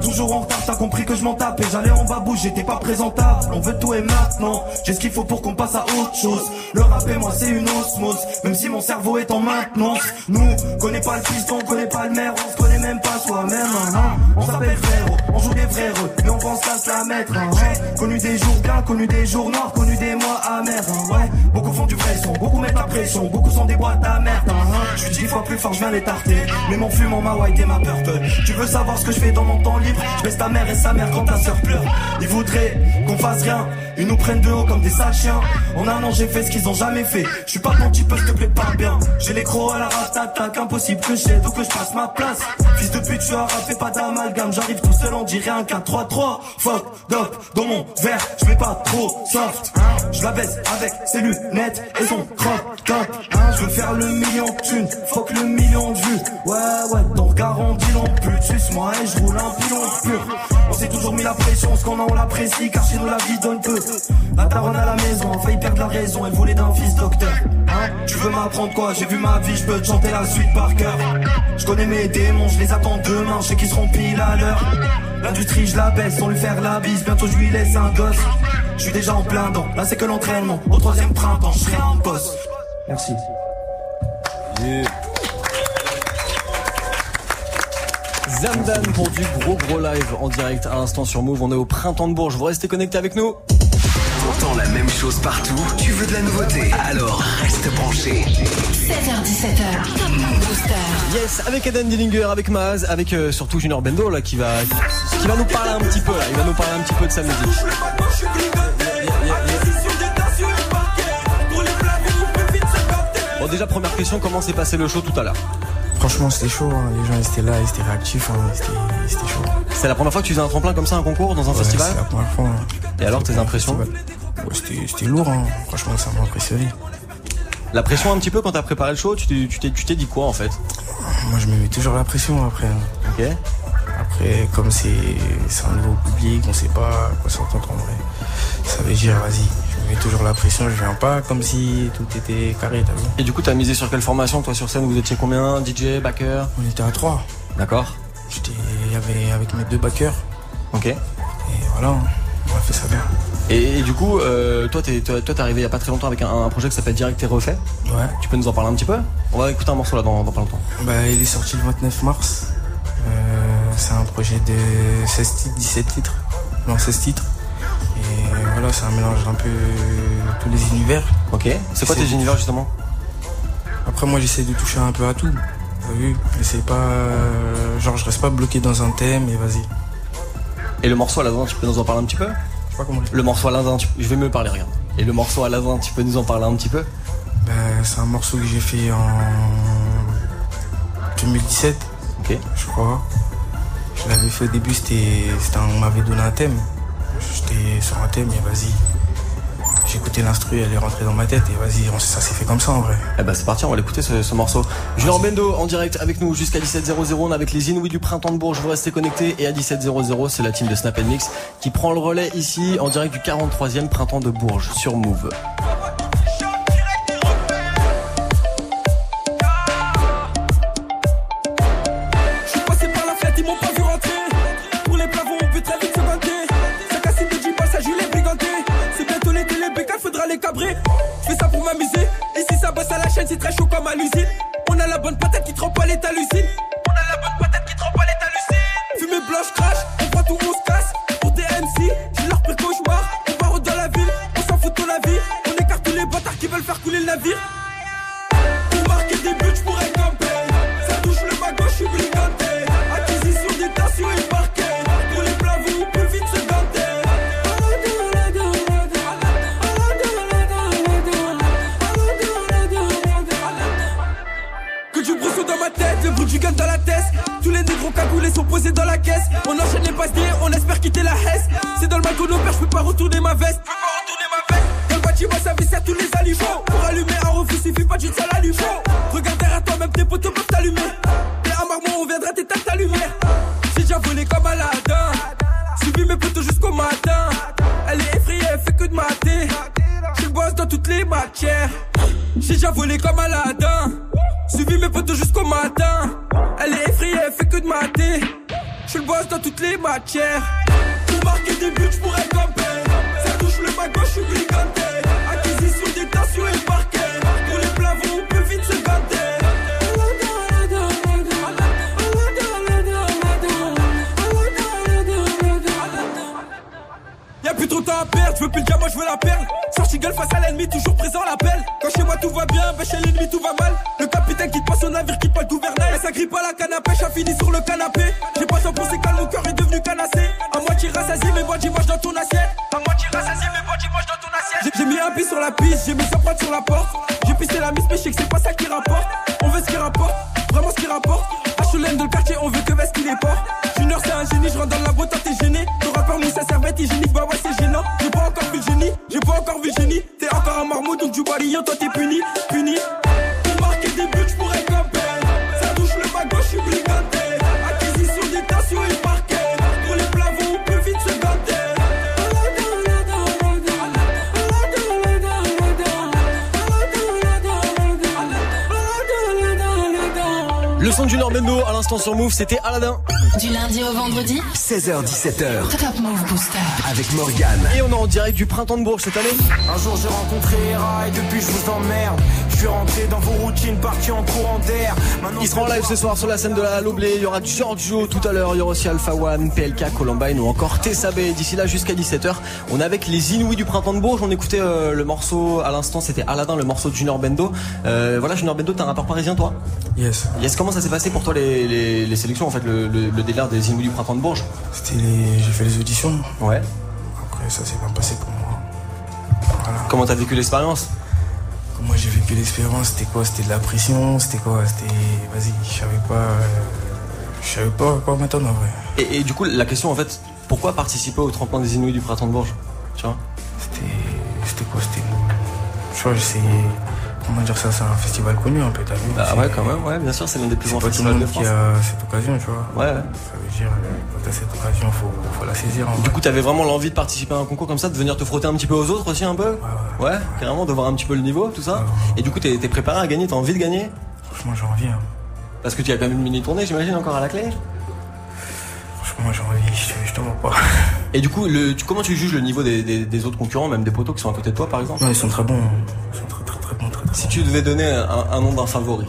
Toujours en retard, t'as compris que je m'en tapais. J'allais en babou, j'étais pas présentable. On veut tout et maintenant. J'ai ce qu'il faut pour qu'on passe à autre chose. Le rap et moi, c'est une osmose. Même si mon cerveau est en maintenance. Nous, connaît pas le piston, on connaît pas le maire. On se connaît même pas soi-même, hein, hein. On s'appelle frère, on joue des vrais mais on pense à se la mettre, hein, Connu des jours bien, connu des jours noirs, connu des mois amers, ouais. Beaucoup font du vrai son, beaucoup mettent la pression, beaucoup sont des boîtes à merde, Je suis dix fois plus fort, je viens les tarter. Mais mon fume, ma white et ma purple. Tu veux savoir ce que je fais dans mon temps libre? Je baisse ta mère et sa mère quand ta soeur pleure. Ils voudraient qu'on fasse rien. Ils nous prennent de haut comme des sales chiens. En un an, j'ai fait ce qu'ils ont jamais fait. Je suis pas ton type, je te plais pas bien. J'ai les crocs à la ratatac, impossible que j'aide ou que je passe ma place. Fils de pute, tu as fais pas d'amalgame. J'arrive tout seul, on dirait un 4-3-3. Fuck, dop, dans mon verre, je vais pas trop soft. Je la baisse avec ses lunettes et son crop top. Je veux faire le million de thunes, fuck le million de vues. Ouais, ouais, ton regard on dit non plus. Tu moi et je roule un pilon pur. On s'est toujours mis la pression, ce qu'on a on l'apprécie, car chez nous la vie donne peu. La daronne à la maison, a failli perdre la raison, elle voulait d'un fils docteur. Hein tu veux m'apprendre quoi? J'ai vu ma vie, je peux te chanter la suite par cœur. Je connais mes démons, je les attends demain, je sais qu'ils seront pile à l'heure. L'industrie, je la baisse sans lui faire la bise, bientôt je lui laisse un gosse. Je suis déjà en plein dent, là c'est que l'entraînement. Au troisième printemps, je serai un boss. Merci. Zamdan pour du gros gros live en direct à l'instant sur Move. On est au printemps de Bourges. Vous restez connectés avec nous Pourtant la même chose partout, tu veux de la nouveauté Alors reste branché. 16h17h, Top Move Booster. Yes, avec Eden Dillinger, avec Maz, avec euh, surtout Junior Bendo là qui va qui va nous parler un petit peu là. Il va nous parler un petit peu de sa musique. Bon déjà première question, comment s'est passé le show tout à l'heure? Franchement, c'était chaud. Hein. Les gens étaient là, ils étaient réactifs. Hein. C'était chaud. C'est la première fois que tu faisais un tremplin comme ça, un concours dans un festival C'est la première fois. Et alors, tes impressions? C'était lourd. Hein. Franchement, ça m'a impressionné. La pression un petit peu quand t'as préparé le show, tu t'es dit quoi en fait? Moi, je me mets toujours la pression après. Ok. Après, comme c'est un nouveau public, on sait pas quoi s'entendre en vrai. Ça veut dire, vas-y, toujours la pression, je viens pas comme si tout était carré, t'as vu Et du coup, t'as misé sur quelle formation, toi, sur scène? Vous étiez combien? DJ, backer? On était à trois. D'accord. J'étais avait avec mes deux backers. Ok. Et voilà, on a fait ça bien. Et, du coup, euh, toi, t'es, toi, t'es arrivé il y a pas très longtemps avec un, projet qui s'appelle Direct et Refait. Ouais. Tu peux nous en parler un petit peu? On va écouter un morceau là dans, pas longtemps. Bah, il est sorti le 29 mars. Euh, c'est un projet de 16 titres, 17 titres. Non, 16 titres. Et voilà, c'est un mélange un peu tous les univers. Ok. C'est quoi tes univers justement? Après, moi, j'essaie de toucher un peu à tout. T'as vu? J'essaie pas. genre, je reste pas bloqué dans un thème et vas-y. Et le morceau à la tu peux nous en parler un petit peu? Le morceau à la je vais me parler, regarde. Et le morceau à la tu peux nous en parler un petit peu? Bah, C'est un morceau que j'ai fait en 2017, ok je crois. Je l'avais fait au début, c'était, on m'avait donné un thème. J'étais sur un thème et vas-y, j'ai écouté l'instru, elle est rentrée dans ma tête et vas-y, ça s'est fait comme ça en vrai. Eh bah c'est parti, on va l'écouter ce, morceau. Junior Bendo en direct avec nous jusqu'à 17h00. On est avec les Inouïs du printemps de Bourges. Vous restez connectés et à 17h00, c'est la team de Snap Mix qui prend le relais ici en direct du 43e printemps de Bourges sur Move. Je fais ça pour m'amuser. Si ça bosse à la chaîne, c'est très chaud comme à l'usine. On a la bonne patate qui trempe pas les t'hallucines. Les sont posés dans la caisse. On enchaîne les passes on espère quitter la hesse. C'est dans le mal qu'on opère, je peux pas retourner ma veste. Je peux pas retourner ma veste. Dans le bâtiment, ça visse à tous les aliments. Pour allumer un refus, suffit pas d'une seule allumette. Regarde derrière toi, même tes potes peuvent t'allumer. T'es un marmot, on viendra t'éteindre ta lumière. J'ai déjà volé comme Aladdin. Suivi mes potes jusqu'au matin. Elle est effrayée, elle fait que de mater. Je bosse dans toutes les matières. J'ai déjà volé comme Aladdin. Suivi mes potes jusqu'au matin. Elle est effrayée, Je le boss dans toutes les matières. Pour marquer des buts, je pourrais camper. Ça touche le bas gauche, je suis. Acquisition des tensions et parquet. Pour les plavons, on peut vite se gâter. Y'a plus trop de temps à perdre, je veux plus le diamant, je veux la perle. Sorti gueule face à l'ennemi, toujours présent l'appel. Quand chez moi tout va bien, ben chez l'ennemi tout va mal. Le capitaine quitte pas son navire, quitte pas le gouvernail. Elle s'agrippe à la canne à pêche, a fini sur le canapé. J'ai pas tant pensé quand mon cœur est devenu canassé. À moitié rassasié, mais moi dimanche dans ton assiette. À moitié rassasié, mais moi dimanche dans ton assiette. J'ai mis un pied sur la piste, j'ai mis sa pointe sur la porte. J'ai pissé la mise, mais je sais que c'est pas ça qui rapporte. On veut ce qui rapporte, vraiment ce qui rapporte. HLM de le quartier, on veut que veste qu'il est port. Junior, c'est un génie, je rentre dans la boîte, t'es gêné. Le rappeur nous sa serviette hygiénique, bah ouais, c'est gênant. J'ai pas encore génie. T'es encore un marmot, donc du balion, toi t'es puni, puni. Son du Normando à l'instant sur Move, c'était Aladdin. Du lundi au vendredi 16h17h. Top Move Booster. Avec Morgane. Et on est en direct du printemps de Bourges cette année. Un jour j'ai rencontré Hera et depuis je vous emmerde. Je suis rentré dans vos routines, parti en courant d'air. Il sera en live ce soir sur la scène de la Loblé. Il y aura Giorgio tout à l'heure. Il y aura aussi Alpha One, PLK, Columbine ou encore Tessabé. D'ici là jusqu'à 17h. On est avec les Inouïs du printemps de Bourges. On écoutait euh, le morceau à l'instant. C'était Aladdin, le morceau de Junior Bendo. Euh, voilà, Junior Bendo, t'as un rapport parisien toi? Yes. Yes, comment ça s'est passé pour toi les, sélections en fait, le, le, délire des Inouïs du printemps de Bourges? C'était les... J'ai fait les auditions. Ouais. Après, ça s'est bien passé pour moi. Voilà. Comment t'as vécu l'expérience? Comment j'ai vécu l'expérience C'était quoi? C'était de la pression C'était quoi? C'était. Vas-y, je savais pas. Euh, je savais pas quoi m'attendre en vrai. Et, et, du coup, la question en fait, pourquoi participer au tremplin des Inouïs du printemps de Bourges? Tu vois? C'était. C'était quoi? C'était. Je vois, c'est comment dire ça, c'est un festival connu un peu, t'as vu Bah ouais, quand même, ouais, bien sûr, c'est l'un des plus grands festivals de France. qui a cette occasion, tu vois. Ouais, ouais. Ça veut dire, quand t'as cette occasion, faut, faut la saisir. du coup, t'avais vraiment l'envie de participer à un concours comme ça, de venir te frotter un petit peu aux autres aussi, un peu Ouais, ouais. carrément, de voir un petit peu le niveau, tout ça. Et du coup, t'es préparé à gagner, t'as envie de gagner? Franchement, j'ai envie. Hein. Parce que tu as quand même une mini tournée, j'imagine, encore à la clé? Franchement, j'ai envie, je, te mens pas. Et du coup, le, tu, comment tu juges le niveau des, des, autres concurrents, même des poteaux qui sont à côté de toi, par exemple? Non, ils sont très bons. Ils sont très, Si tu devais donner un, nom d'un favori,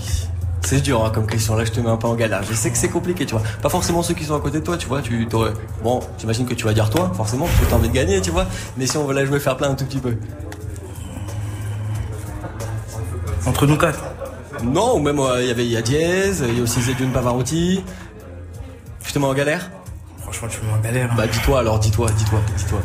c'est dur hein, comme question. Là, je te mets un peu en galère. Je sais que c'est compliqué, tu vois. Pas forcément ceux qui sont à côté de toi, tu vois. Tu t'aurais. Bon, j'imagine que tu vas dire toi, forcément, parce que t'as envie de gagner, tu vois. Mais si on veut la jouer faire plein un tout petit peu. Entre nous quatre. Non, ou même il y avait il y a Diez, il y a aussi Zedune Pavarotti. Je te mets en galère franchement, tu me mets en galère. Hein. Bah, dis-toi alors, dis-toi, dis-toi, dis-toi.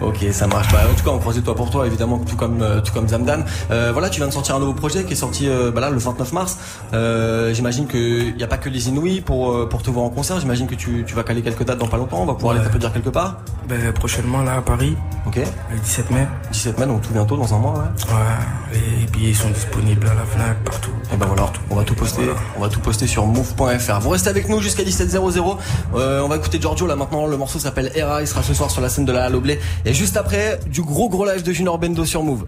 Ok, ça marche pas. En tout cas, on croise les pour toi, évidemment, tout comme, euh, tout comme Zamdan. Euh, voilà, tu viens de sortir un nouveau projet qui est sorti euh, bah là, le 29 mars. Euh, j'imagine qu'il n'y a pas que les Inouïs pour, pour te voir en concert. J'imagine que tu, tu vas caler quelques dates dans pas longtemps. On va pouvoir aller dire quelque part. Ben, prochainement, là, à Paris. Ok. Le 17 mai. 17 mai, donc tout bientôt, dans un mois, ouais. Ouais, les billets sont disponibles à la FNAC, partout. Et ben voilà, on va tout poster, on va tout poster sur move.fr. Vous restez avec nous jusqu'à 17h00. Euh, on va écouter Là maintenant. Le morceau s'appelle Era. Il sera ce soir sur la scène de la Halo Et juste après, du gros gros live de Junior Bendo sur Move.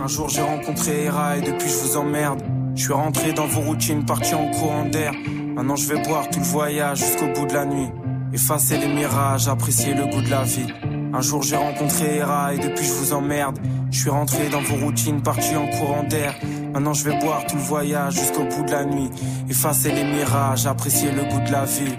Un jour j'ai rencontré Era et depuis je vous emmerde. Je suis rentré dans vos routines, parti en courant d'air. Maintenant je vais boire tout le voyage jusqu'au bout de la nuit. Effacer les mirages, apprécier le goût de la vie. Un jour j'ai rencontré Era et depuis je vous emmerde. Je suis rentré dans vos routines, parti en courant d'air. Maintenant je vais boire tout le voyage jusqu'au bout de la nuit. Effacer les mirages, apprécier le goût de la vie.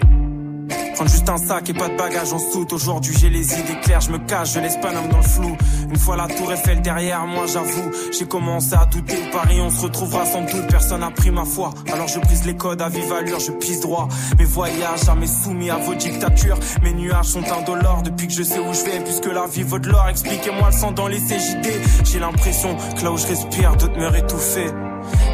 Prendre juste un sac et pas de bagages en soute. Aujourd'hui j'ai les idées claires, je me cache, je laisse pas l'homme dans le flou. Une fois la tour Eiffel derrière moi, j'avoue, j'ai commencé à douter. Paris, on se retrouvera sans doute, personne n'a pris ma foi. Alors je brise les codes à vive allure, je pisse droit. Mes voyages jamais soumis à vos dictatures. Mes nuages sont indolores depuis que je sais où je vais, puisque la vie vaut de l'or. Expliquez-moi le sang dans les CJD. J'ai l'impression que là où je respire, d'autres meurent étouffés.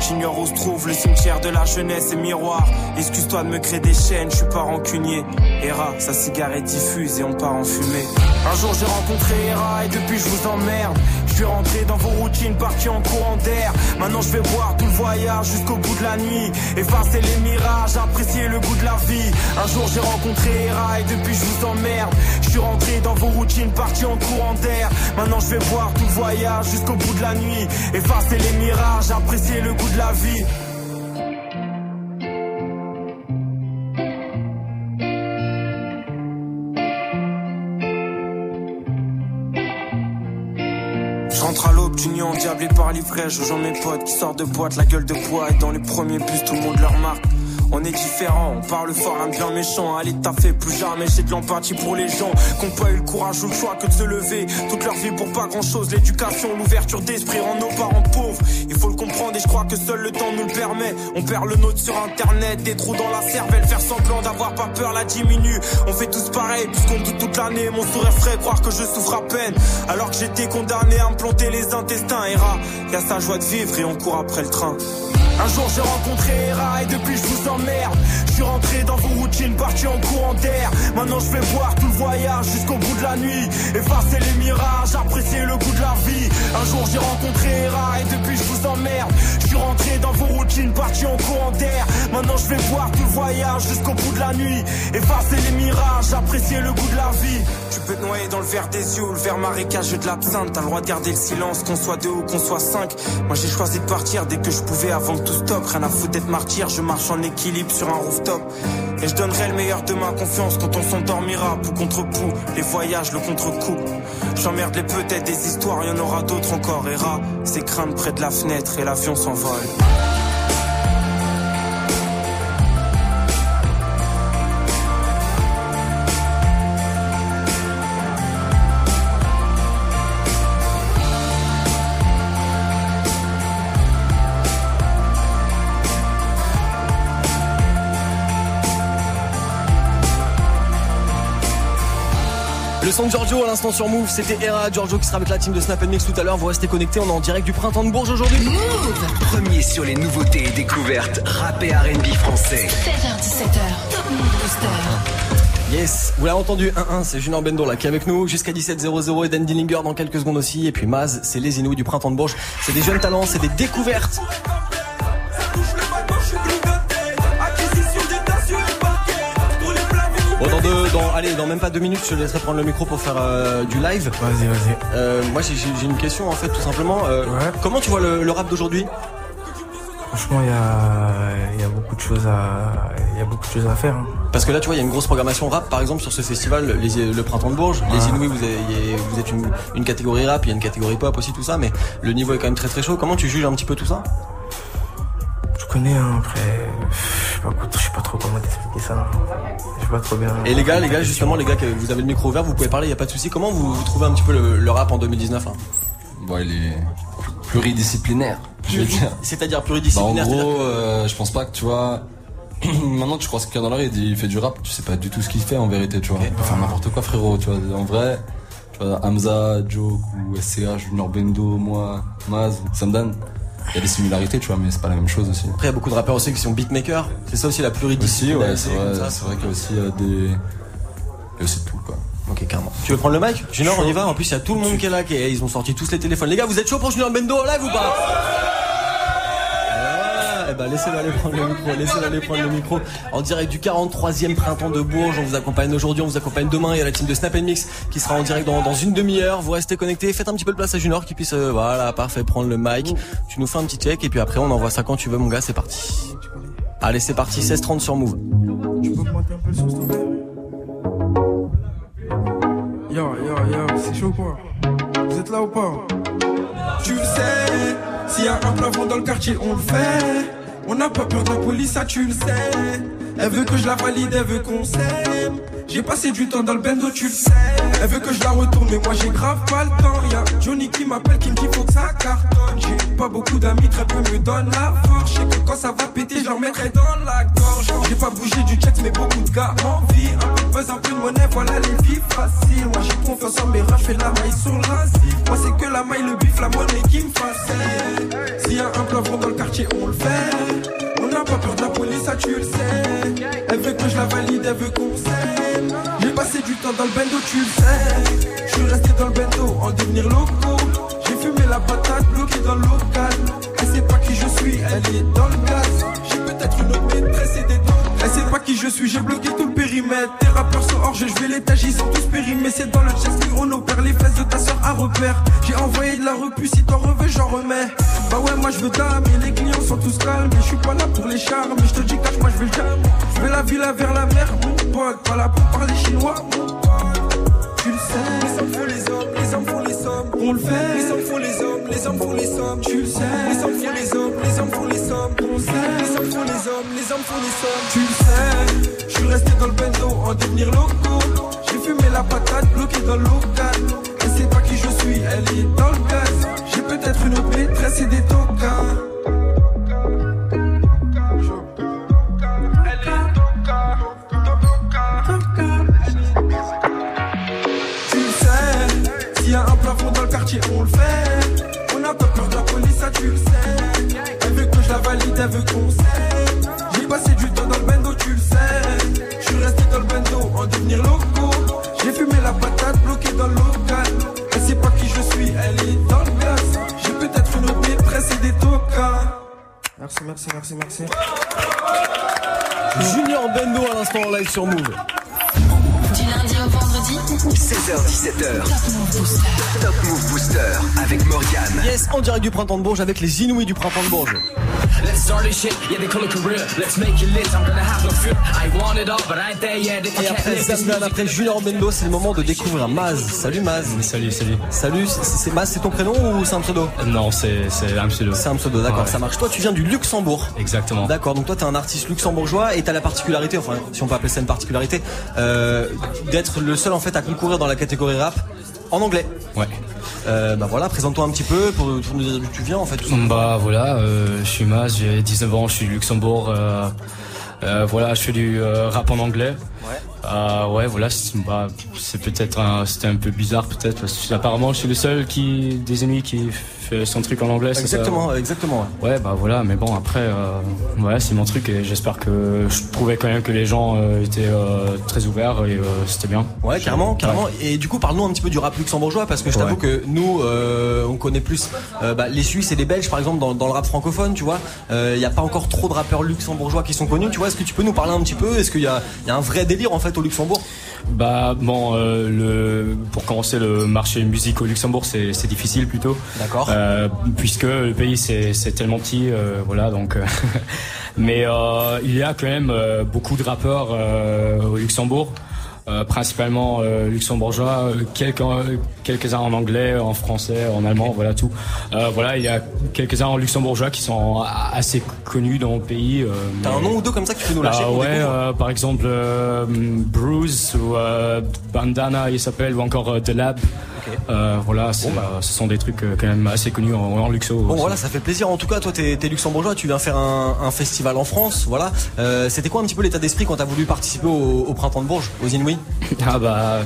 J'ignore où se trouve le cimetière de la jeunesse et miroir. Excuse-toi de me créer des chaînes, je suis pas rancunier. Hera, sa cigarette diffuse et on part en fumée. Un jour j'ai rencontré Hera et depuis je vous emmerde. Je suis rentré dans vos routines, parti en courant d'air. Maintenant je vais boire tout le voyage jusqu'au bout de la nuit. Effacer les mirages, apprécier le goût de la vie. Un jour j'ai rencontré Hera et depuis je vous emmerde. Je suis rentré dans vos routines, parti en courant d'air. Maintenant je vais boire tout le voyage jusqu'au bout de la nuit. Effacer les mirages, apprécier le goût de la vie. Je rentre à l'aube du nion, diablé par l'ivresse, je mes potes qui sortent de boîte, la gueule de bois et dans les premiers bus tout le monde leur marque. On est différent, on parle fort, un bien méchant. Allez, t'as fait plus jamais, j'ai de l'empathie pour les gens qui pas eu le courage ou le choix que de se lever. Toute leur vie pour pas grand chose, l'éducation, l'ouverture d'esprit rend nos parents pauvres. Il faut le comprendre et je crois que seul le temps nous le permet. On perd le nôtre sur internet, des trous dans la cervelle, faire semblant d'avoir pas peur la diminue. On fait tous pareil, puisqu'on doute toute l'année. Mon sourire frais, croire que je souffre à peine. Alors que j'étais condamné à me planter les intestins. Et y a sa joie de vivre et on court après le train. Un jour j'ai rencontré Hera et depuis je vous emmerde. Je suis rentré dans vos routines, parti en courant d'air. Maintenant je vais voir tout le voyage jusqu'au bout de la nuit. Effacer les mirages, apprécier le goût de la vie. Un jour j'ai rencontré Hera et depuis je vous emmerde. Je suis rentré dans vos routines, parti en courant d'air. Maintenant je vais voir tout le voyage jusqu'au bout de la nuit. Effacer les mirages, apprécier le goût de la vie. Tu peux te noyer dans le verre des yeux, le verre marécageux de l'absinthe. T'as le droit de garder le silence, qu'on soit deux ou qu'on soit cinq. Moi j'ai choisi de partir dès que je pouvais avant tout stop. Rien à foutre d'être martyr, je marche en équilibre sur un rooftop. Et je donnerai le meilleur de ma confiance quand on s'endormira. Pou contre pou, les voyages, le contre-coup. J'emmerde les peut-être des histoires, y en aura d'autres encore. Et rat, c'est crainte près de la fenêtre et l'avion s'envole. Son de Giorgio à l'instant sur Move, c'était Era Giorgio qui sera avec la team de Snap Mix tout à l'heure. Vous restez connectés, on est en direct du printemps de Bourges aujourd'hui. Move Premier sur les nouveautés et découvertes rap et R&B français. 7h17h, Top Move Booster. Yes, vous l'avez entendu, 1-1, c'est Junior Bendo là qui est avec nous jusqu'à 17h00 et Dan Dillinger dans quelques secondes aussi. Et puis Maz, c'est les Inouïs du printemps de Bourges. C'est des jeunes talents, c'est des découvertes. Dans, deux, dans, allez, dans même pas deux minutes, je te laisserai prendre le micro pour faire euh, du live. Vas-y, vas-y. Euh, moi, j'ai une question en fait, tout simplement. Euh, comment tu vois le, rap d'aujourd'hui? Franchement, il y a, y a, beaucoup de choses à, il y a beaucoup de choses à faire. Hein. Parce que là, tu vois, il y a une grosse programmation rap, par exemple, sur ce festival, le Printemps de Bourges. Les Inouïs, vous, vous êtes une, une catégorie rap, il y a une catégorie pop aussi, tout ça, mais le niveau est quand même très très chaud. Comment tu juges un petit peu tout ça? Connais, hein, après, je sais pas, trop comment t'expliquer ça. Je sais pas trop bien. Et les gars, les gars, justement, les gars, que vous avez le micro ouvert, vous pouvez parler, y a pas de souci. Comment vous, trouvez un petit peu le, rap en 2019 hein? Bon, il est pluridisciplinaire. C'est-à-dire pluridisciplinaire. Bah, en gros, euh, je pense pas que tu vois Maintenant, tu crois ce qu'il y a dans l'air, il fait du rap, tu sais pas du tout ce qu'il fait en vérité, tu vois. Il peut faire n'importe quoi, frérot, tu vois. En vrai, tu vois, Hamza, Joke ou SCH, Junior Bendo, moi, Maz, Samdan. Il y a des similarités, tu vois, mais c'est pas la même chose aussi. Après, il y a beaucoup de rappeurs aussi qui sont beatmakers. C'est ça aussi la pluridisciplinarité. Aussi, ouais, c'est vrai, c'est vrai qu'il y a aussi euh, des. Il y a aussi tout, quoi. Ok, carrément. Tu veux prendre le mic? Junior, on y va. En plus, il y a tout le monde qui est là. Qui Ils ont sorti tous les téléphones. Les gars, vous êtes chaud pour Junior Bendo en live ou pas? Eh ben laissez-le aller prendre le micro, laissez-le aller prendre le micro. En direct du 43e printemps de Bourges, on vous accompagne aujourd'hui, on vous accompagne demain. Il y a la team de Snap Mix qui sera en direct dans, une demi-heure. Vous restez connectés, faites un petit peu de place à Junior qui puisse, euh, voilà, parfait, prendre le mic. Tu nous fais un petit check et puis après on envoie ça quand tu veux, mon gars. C'est parti. Allez, c'est parti. 16-30 sur Move. Tu peux augmenter un peu yo, yo, c'est chaud quoi? Vous êtes là ou pas Tu le sais, s'il y a un plafond dans le quartier, on le fait. On n'a pas peur de la police, ça tu le sais. Elle veut que je la valide, elle veut qu'on s'aime. J'ai passé du temps dans le bendo, tu le sais. Elle veut que je la retourne, mais moi j'ai grave pas le temps. Y'a Johnny qui m'appelle, qui me dit faut que ça cartonne. J'ai pas beaucoup d'amis, très peu me donnent la force. Je que quand ça va péter, je leur mettrai dans la gorge. J'ai pas bougé du check, mais beaucoup de gars en vie. Un peu un peu de monnaie, voilà les vies faciles. Moi j'ai confiance en mes rats, fais la maille sur la Moi c'est que la maille, le bif, la monnaie qui me fascine. S'il y a un plafond dans le quartier, on le fait. On n'a pas peur de la police, ça tu le sais. Elle veut que je la valide, elle veut qu'on s'aime. J'ai passé du temps dans le bendo, tu le sais. Je suis resté dans le bendo en devenir loco. J'ai fumé la patate bloquée dans le je suis, j'ai bloqué tout le périmètre. Tes rappeurs sont hors je vais les ils sont tous périmés. C'est dans le chest on opère les fesses de ta soeur à repère. J'ai envoyé de la repu, si t'en reveux, j'en remets. Bah ouais, moi je veux dame, et les clients sont tous calmes. Mais je suis pas là pour les charmes, mais je te dis cache, moi je vais le. Je vais la villa vers la mer, mon pote. Pas là pour parler chinois. Les hommes font les hommes, les hommes font les sommes. On le fait, les hommes font les hommes, les hommes font les sommes. Tu le sais, les hommes font les hommes, les hommes font les sommes. On sait, les hommes font les hommes, les hommes font les sommes. Tu le sais, je suis resté dans le bendo en devenir loco. J'ai fumé la patate bloquée dans le local. Elle sait pas qui je suis, elle est dans le gaz. J'ai peut-être une maîtresse et des tocards. Sur Move. Du lundi au vendredi 16h17h Top Move Booster avec Morgane Yes, en direct du printemps de Bourges avec les Inouïs du printemps de Bourges. Let's start this shit, yeah they call it career Let's make it lit, I'm gonna have no fear I want it all, but I ain't there yet Et après Zamdan, après Junior Bendo, c'est le moment de découvrir Maz. Salut Maz. Salut, salut. Salut, c'est Maz, c'est ton prénom ou c'est un pseudo? Non, c'est un pseudo. C'est un pseudo, d'accord, Ouais. ça marche. Toi, tu viens du Luxembourg. Exactement. D'accord, donc toi, t'es un artiste luxembourgeois et t'as la particularité, enfin, si on peut appeler ça une particularité, euh, d'être le seul en fait à concourir dans la catégorie rap en anglais. Ouais. Euh, bah voilà, présente-toi un petit peu pour, pour nous dire d'où tu viens en fait. tout. Bah voilà, euh, je suis Maz, j'ai 19 ans, je suis du Luxembourg. euh, euh, voilà, je fais du euh, rap en anglais. Ouais. Euh, ouais, voilà, c'est bah, c'est peut-être un, c'était un peu bizarre peut-être parce que apparemment je suis le seul qui des ennemis qui fait son truc en anglais. c'est ça Exactement, exactement. ouais. Ouais, bah voilà, mais bon, après, euh, ouais, c'est mon truc et j'espère que je trouvais quand même que les gens euh, étaient euh, très ouverts et euh, c'était bien. Ouais, carrément, carrément. Et du coup, parle-nous un petit peu du rap luxembourgeois parce que je t'avoue que nous, on connaît plus bah, les Suisses et les Belges, par exemple, dans, dans le rap francophone, tu vois. Il n'y a pas encore trop de rappeurs luxembourgeois qui sont connus, tu vois. Est-ce que tu peux nous parler un petit peu? Est-ce qu'il y y a un vrai délire en fait au Luxembourg? Bah bon, euh, le, pour commencer le marché musique au Luxembourg, c'est c'est difficile plutôt. D'accord. Euh, puisque le pays c'est c'est tellement petit, euh, voilà donc. euh, mais euh, il y a quand même euh, beaucoup de rappeurs euh, au Luxembourg. Euh, principalement euh, luxembourgeois, euh, quelques quelques-uns en anglais, en français, en allemand, voilà tout. voilà, il y a quelques-uns en luxembourgeois qui sont assez connus dans le pays. T'as un nom ou deux comme ça que tu peux nous lâcher Ouais, par exemple Bruce ou Bandana, il s'appelle, ou encore The Lab. Euh, voilà, bah. ce sont des trucs euh, quand même assez connus en, en luxo. Bon voilà, ça fait plaisir. En tout cas, toi, t'es es luxembourgeois, tu viens faire un, festival en France. Voilà. Euh, C'était quoi un petit peu l'état d'esprit quand t'as voulu participer au, printemps de Bourges, aux Inouïs? Ah bah.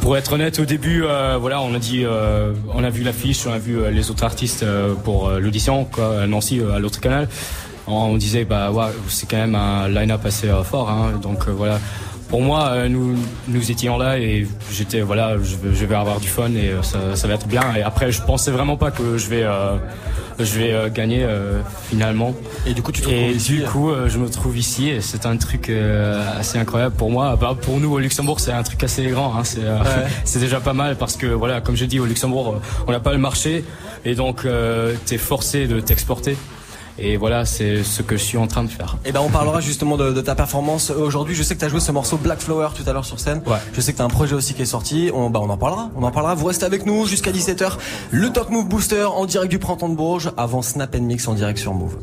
Pour être honnête, au début, euh, voilà, on a dit, on a vu l'affiche, on a vu les autres artistes pour l'audition, à Nancy, à l'autre canal. On, disait, bah, ouais, c'est quand même un line-up assez fort, hein, donc voilà pour moi, euh, nous, nous étions là et j'étais voilà, je, vais avoir du fun et euh, ça, va être bien. Et après, je pensais vraiment pas que je vais, euh, je vais gagner finalement. Et du coup, tu te et du coup, je me trouve ici et c'est un truc assez incroyable pour moi. Bah, pour nous au Luxembourg, c'est un truc assez grand. Hein. C'est déjà pas mal parce que voilà, comme je dis, au Luxembourg, on n'a pas le marché et donc tu es forcé de t'exporter. Et voilà, c'est ce que je suis en train de faire. Et eh ben on parlera justement de, ta performance aujourd'hui. Je sais que tu as joué ce morceau Black Flower tout à l'heure sur scène. Ouais. Je sais que tu as un projet aussi qui est sorti. On, bah on en parlera. On en parlera. Vous restez avec nous jusqu'à 17h. Le Top Move Booster en direct du printemps de Bourges avant Snap Mix en direct sur Move.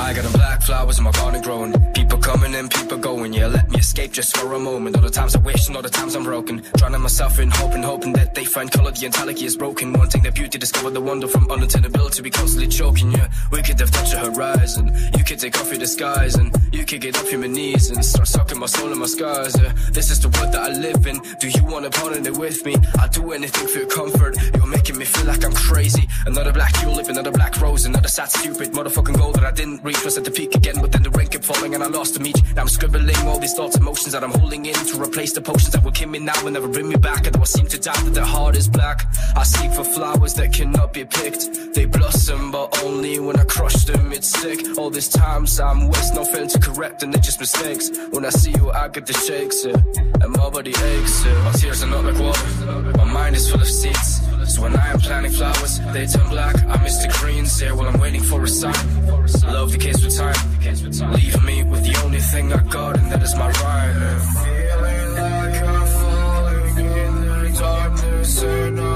I got them black flowers in my garden growing. People coming and people going. Yeah, let me escape just for a moment. All the times I wish and all the times I'm broken. Drowning myself in hoping, hoping that they find color. The entirety is broken. Wanting the beauty, discover the wonder from unattainability. We constantly choking. Yeah, we could have touched the horizon. You could take off your disguise and you could get off your knees and start sucking my soul and my scars. Yeah, this is the world that I live in. Do you wanna partner it with me? I'd do anything for your comfort. You're making me feel like I'm crazy. Another black tulip, another black rose, another sad, stupid motherfucking goal that I didn't reach was at the peak again, but then the rain kept falling and I lost them each. Now I'm scribbling all these thoughts, and emotions that I'm holding in to replace the potions that will kill me now and never bring me back. And though I seem to doubt that their heart is black, I seek for flowers that cannot be picked. They blossom, but only when I crush them, it's sick. All these times I'm wasting, no failing to correct, and they're just mistakes. When I see you, I get the shakes, yeah. and my body aches. Yeah. My tears are not like water, my mind is full of seeds. So when I am planting flowers, they turn black. I miss the greens there while I'm waiting for a sign. Love decays with time, leaving me with the only thing I got, and that is my rhyme. Feeling like I'm falling in the darkness, and I'm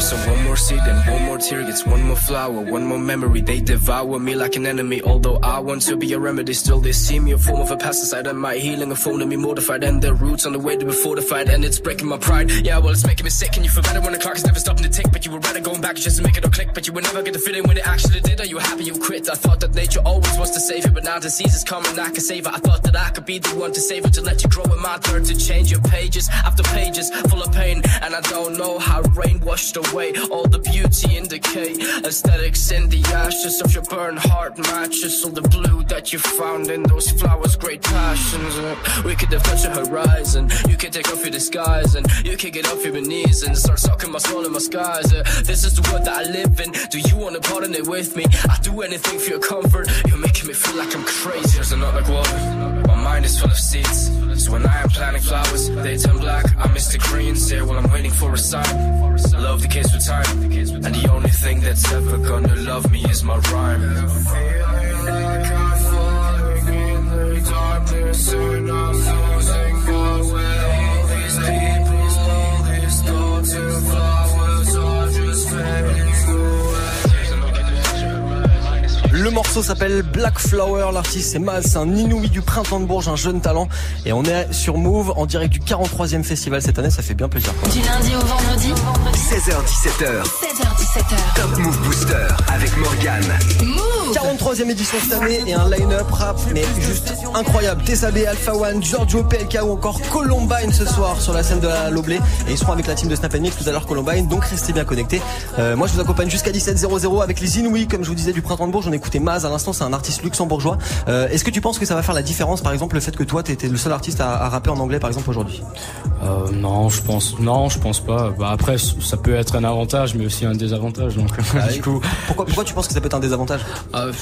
so one more seed and one more tear gets one more flower, one more memory. They devour me like an enemy. Although I want to be a remedy, still they see me a form of a pesticide. And my healing a form to me mortified. And their roots on the way to be fortified. And it's breaking my pride. Yeah, well, it's making me sick. And you feel better when the clock is never stopping to tick. But you were rather going back just to make it all click. But you would never get the feeling when it actually did. Are you happy you quit? I thought that nature always was to save it. But now disease is coming, I can save it. I thought that I could be the one to save it. To let you grow in my turn to change your pages after pages full of pain. And I don't know how rain washed away away all the beauty in decay. Aesthetics in the ashes of your burned heart matches all the blue that you found in those flowers. Great passions. We could have touched the horizon. You can take off your disguise and you can get off your knees and start sucking my soul in my skies. Uh, this is the world that I live in. Do you wanna pardon it with me? I'd do anything for your comfort. You're making me feel like I'm crazy. There's not like water. My mind is full of seeds. So when I am planting flowers, they turn black. I miss the greens there while I'm waiting for a sign. Love the kids with time. And the only thing that's ever gonna love me is my rhyme. Feeling like I'm falling in the darkness and I'm losing Le morceau s'appelle Black Flower, l'artiste c'est Maz, c'est un inouï du printemps de Bourges, un jeune talent. Et on est sur Move en direct du 43e festival cette année, ça fait bien plaisir. Du lundi au vendredi 16h17h. 16h17h. Top Move Booster avec Morgan. Move 43e édition cette année et un line-up rap mais juste incroyable. Tessabé, Alpha One, Giorgio PLK ou encore Columbine ce soir sur la scène de la Loblé. Et ils seront avec la team de Snap Mix tout à l'heure Columbine, donc restez bien connectés. Euh, moi je vous accompagne jusqu'à 17h00 avec les Inouïs, comme je vous disais, du printemps de Bourges. On écoute écouté Maz à l'instant, c'est un artiste luxembourgeois. Euh, est-ce que tu penses que ça va faire la différence, par exemple, le fait que toi, tu étais le seul artiste à, rapper en anglais, par exemple, aujourd'hui? Euh, Non, je pense, non, je pense pas. Bah, après, ça peut être un avantage, mais aussi un désavantage. Donc, ah, du coup, pourquoi, pourquoi tu penses que ça peut être un désavantage? Euh,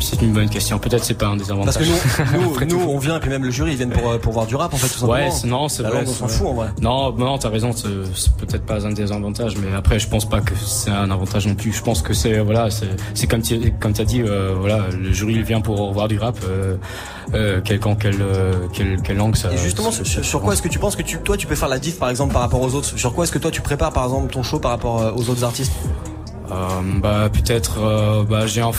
c'est une bonne question. Peut-être c'est pas un des avantages. Parce que nous, nous, on vient et puis même le jury ils viennent pour pour voir du rap en fait tout simplement. Ouais, non, c'est vrai. on s'en fout en vrai. Non, non, t'as raison. C'est peut-être pas un des avantages, mais après je pense pas que c'est un avantage non plus. Je pense que c'est voilà, c'est comme tu comme t'as dit, euh, voilà, le jury il vient pour voir du rap. Euh, euh, quelle, quelle, quelle, langue ça. Et justement, sur, quoi est-ce que tu penses que tu, toi tu peux faire la diff par exemple par rapport aux autres? Sur quoi est-ce que toi tu prépares par exemple ton show par rapport aux autres artistes? Euh, Bah peut-être, bah j'ai un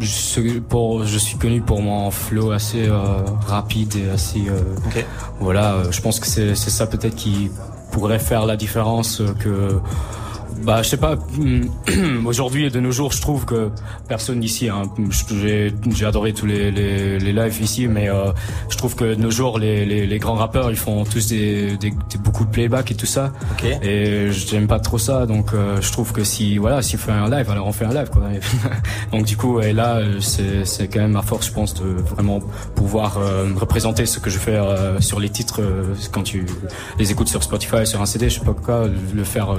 je, pour, je suis connu pour mon flow assez euh, rapide et assez. Euh, voilà, euh, je pense que c'est ça peut-être qui pourrait faire la différence que bah, je sais pas. Aujourd'hui et de nos jours, je trouve que personne ici. Hein, j'ai adoré tous les, les, les lives ici, mais euh, je trouve que de nos jours, les, les, les, grands rappeurs, ils font tous des, des, beaucoup de playback et tout ça. Okay. Et j'aime pas trop ça, donc euh, je trouve que si voilà, si on fait un live, alors on fait un live. Quoi. donc du coup, et là, c'est c'est quand même ma force, je pense, de vraiment pouvoir euh, représenter ce que je fais sur les titres quand tu les écoutes sur Spotify, sur un CD, je sais pas quoi, le faire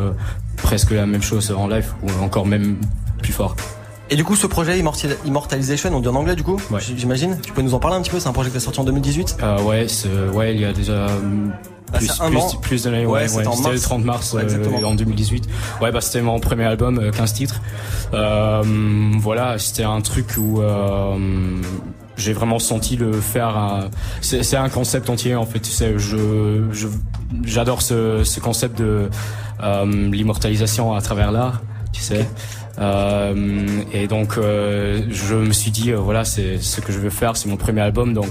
presque la même chose en live ou encore même plus fort. Et du coup, ce projet Immortalization, on dit en anglais du coup, j'imagine. Tu peux nous en parler un petit peu C'est un projet qui est sorti en 2018 euh, Ouais, ouais, il y a déjà ah, plus, plus, plus d'années. Ouais, c'était le 30 mars euh, en 2018. Ouais, bah c'était mon premier album, 15 euh, titres. Euh, voilà, c'était un truc où euh, j'ai vraiment senti le faire. C'est un concept entier en fait. Tu sais, je j'adore ce, ce concept de euh, l'immortalisation à travers l'art, tu sais. Euh, et donc euh, je me suis dit voilà c'est ce que je veux faire, c'est mon premier album donc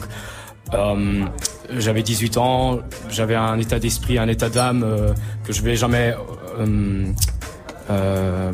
j'avais 18 ans, j'avais un état d'esprit, un état d'âme que je vais jamais euh,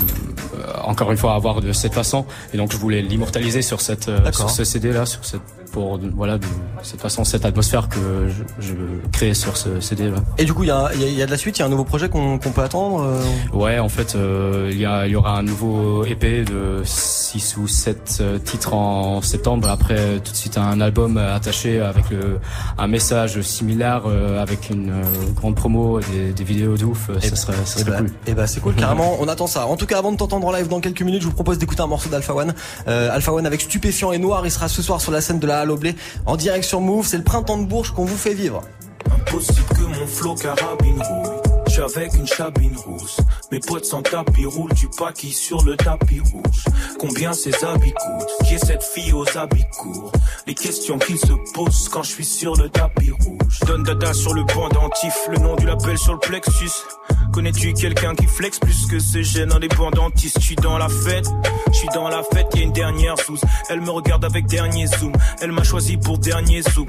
encore une fois avoir de cette façon. Et donc je voulais l'immortaliser sur cette sur ce CD là sur cette pour voilà de cette façon cette atmosphère que je, je crée sur ce CD là. Et du coup il y a, y a, de la suite, il y a un nouveau projet qu'on peut attendre. Euh? Ouais en fait euh, il y, a, y aura un nouveau EP de 6 ou 7 euh, titres en septembre. Après tout de suite un album attaché avec le, un message similaire avec une grande promo, des, des vidéos de ouf. ça serait, ça serait bah, cool. Et bah c'est cool carrément. On attend ça. En tout cas avant de t'entendre en live dans quelques minutes, je vous propose d'écouter un morceau d'Alpha One. Alpha One avec Stupéfiant et Noir. Il sera ce soir sur la scène de la à en direction Move. C'est le printemps de Bourges qu'on vous fait vivre. Impossible que mon flot carabine roule. J'suis avec une chabine rousse. Mes potes sans tapis roulent du paquis sur le tapis rouge. Combien ces habits coûtent Qui est cette fille aux habits courts Les questions qu'ils se posent quand je suis sur le tapis rouge. Donne dada sur le pendentif, le nom du label sur le plexus. Connais-tu quelqu'un qui flex plus que ce gène indépendantiste Je suis dans la fête, je suis dans la fête, y a une dernière sous. Elle me regarde avec dernier zoom, elle m'a choisi pour dernier zouk.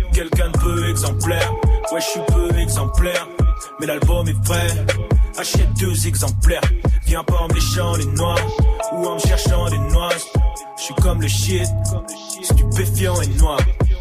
Quelqu'un de peu exemplaire. Ouais, je suis peu exemplaire. Mais l'album est prêt. Achète deux exemplaires. Viens pas en bléchant les noirs ou en me cherchant des noix. Je suis comme le shit, stupéfiant et noir.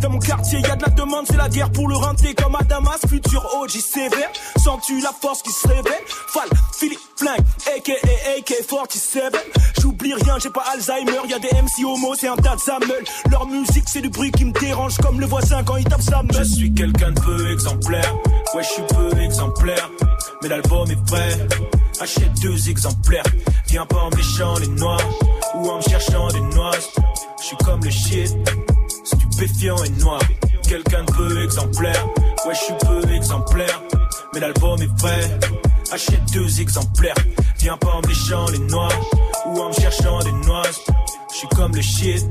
Dans mon quartier, y a de la demande, c'est la guerre pour le renter comme à Damas. Futur OG sévère, sens-tu la force qui se révèle? Fall, Philippe Flingue, aka AK-47. J'oublie rien, j'ai pas Alzheimer, y a des MC homo, c'est un tas de Leur musique, c'est du bruit qui me dérange comme le voisin quand il tape sa meule. Je suis quelqu'un de peu exemplaire, ouais, je suis peu exemplaire. Mais l'album est prêt, achète deux exemplaires. Viens pas en méchant les noirs ou en me cherchant des noix. Je suis comme le shit stupéfiant et noir. Quelqu'un de peu exemplaire, ouais je suis peu exemplaire. Mais l'album est prêt, achète deux exemplaires. Viens pas en méchant les noirs ou en me cherchant des noix. Je suis comme le shit,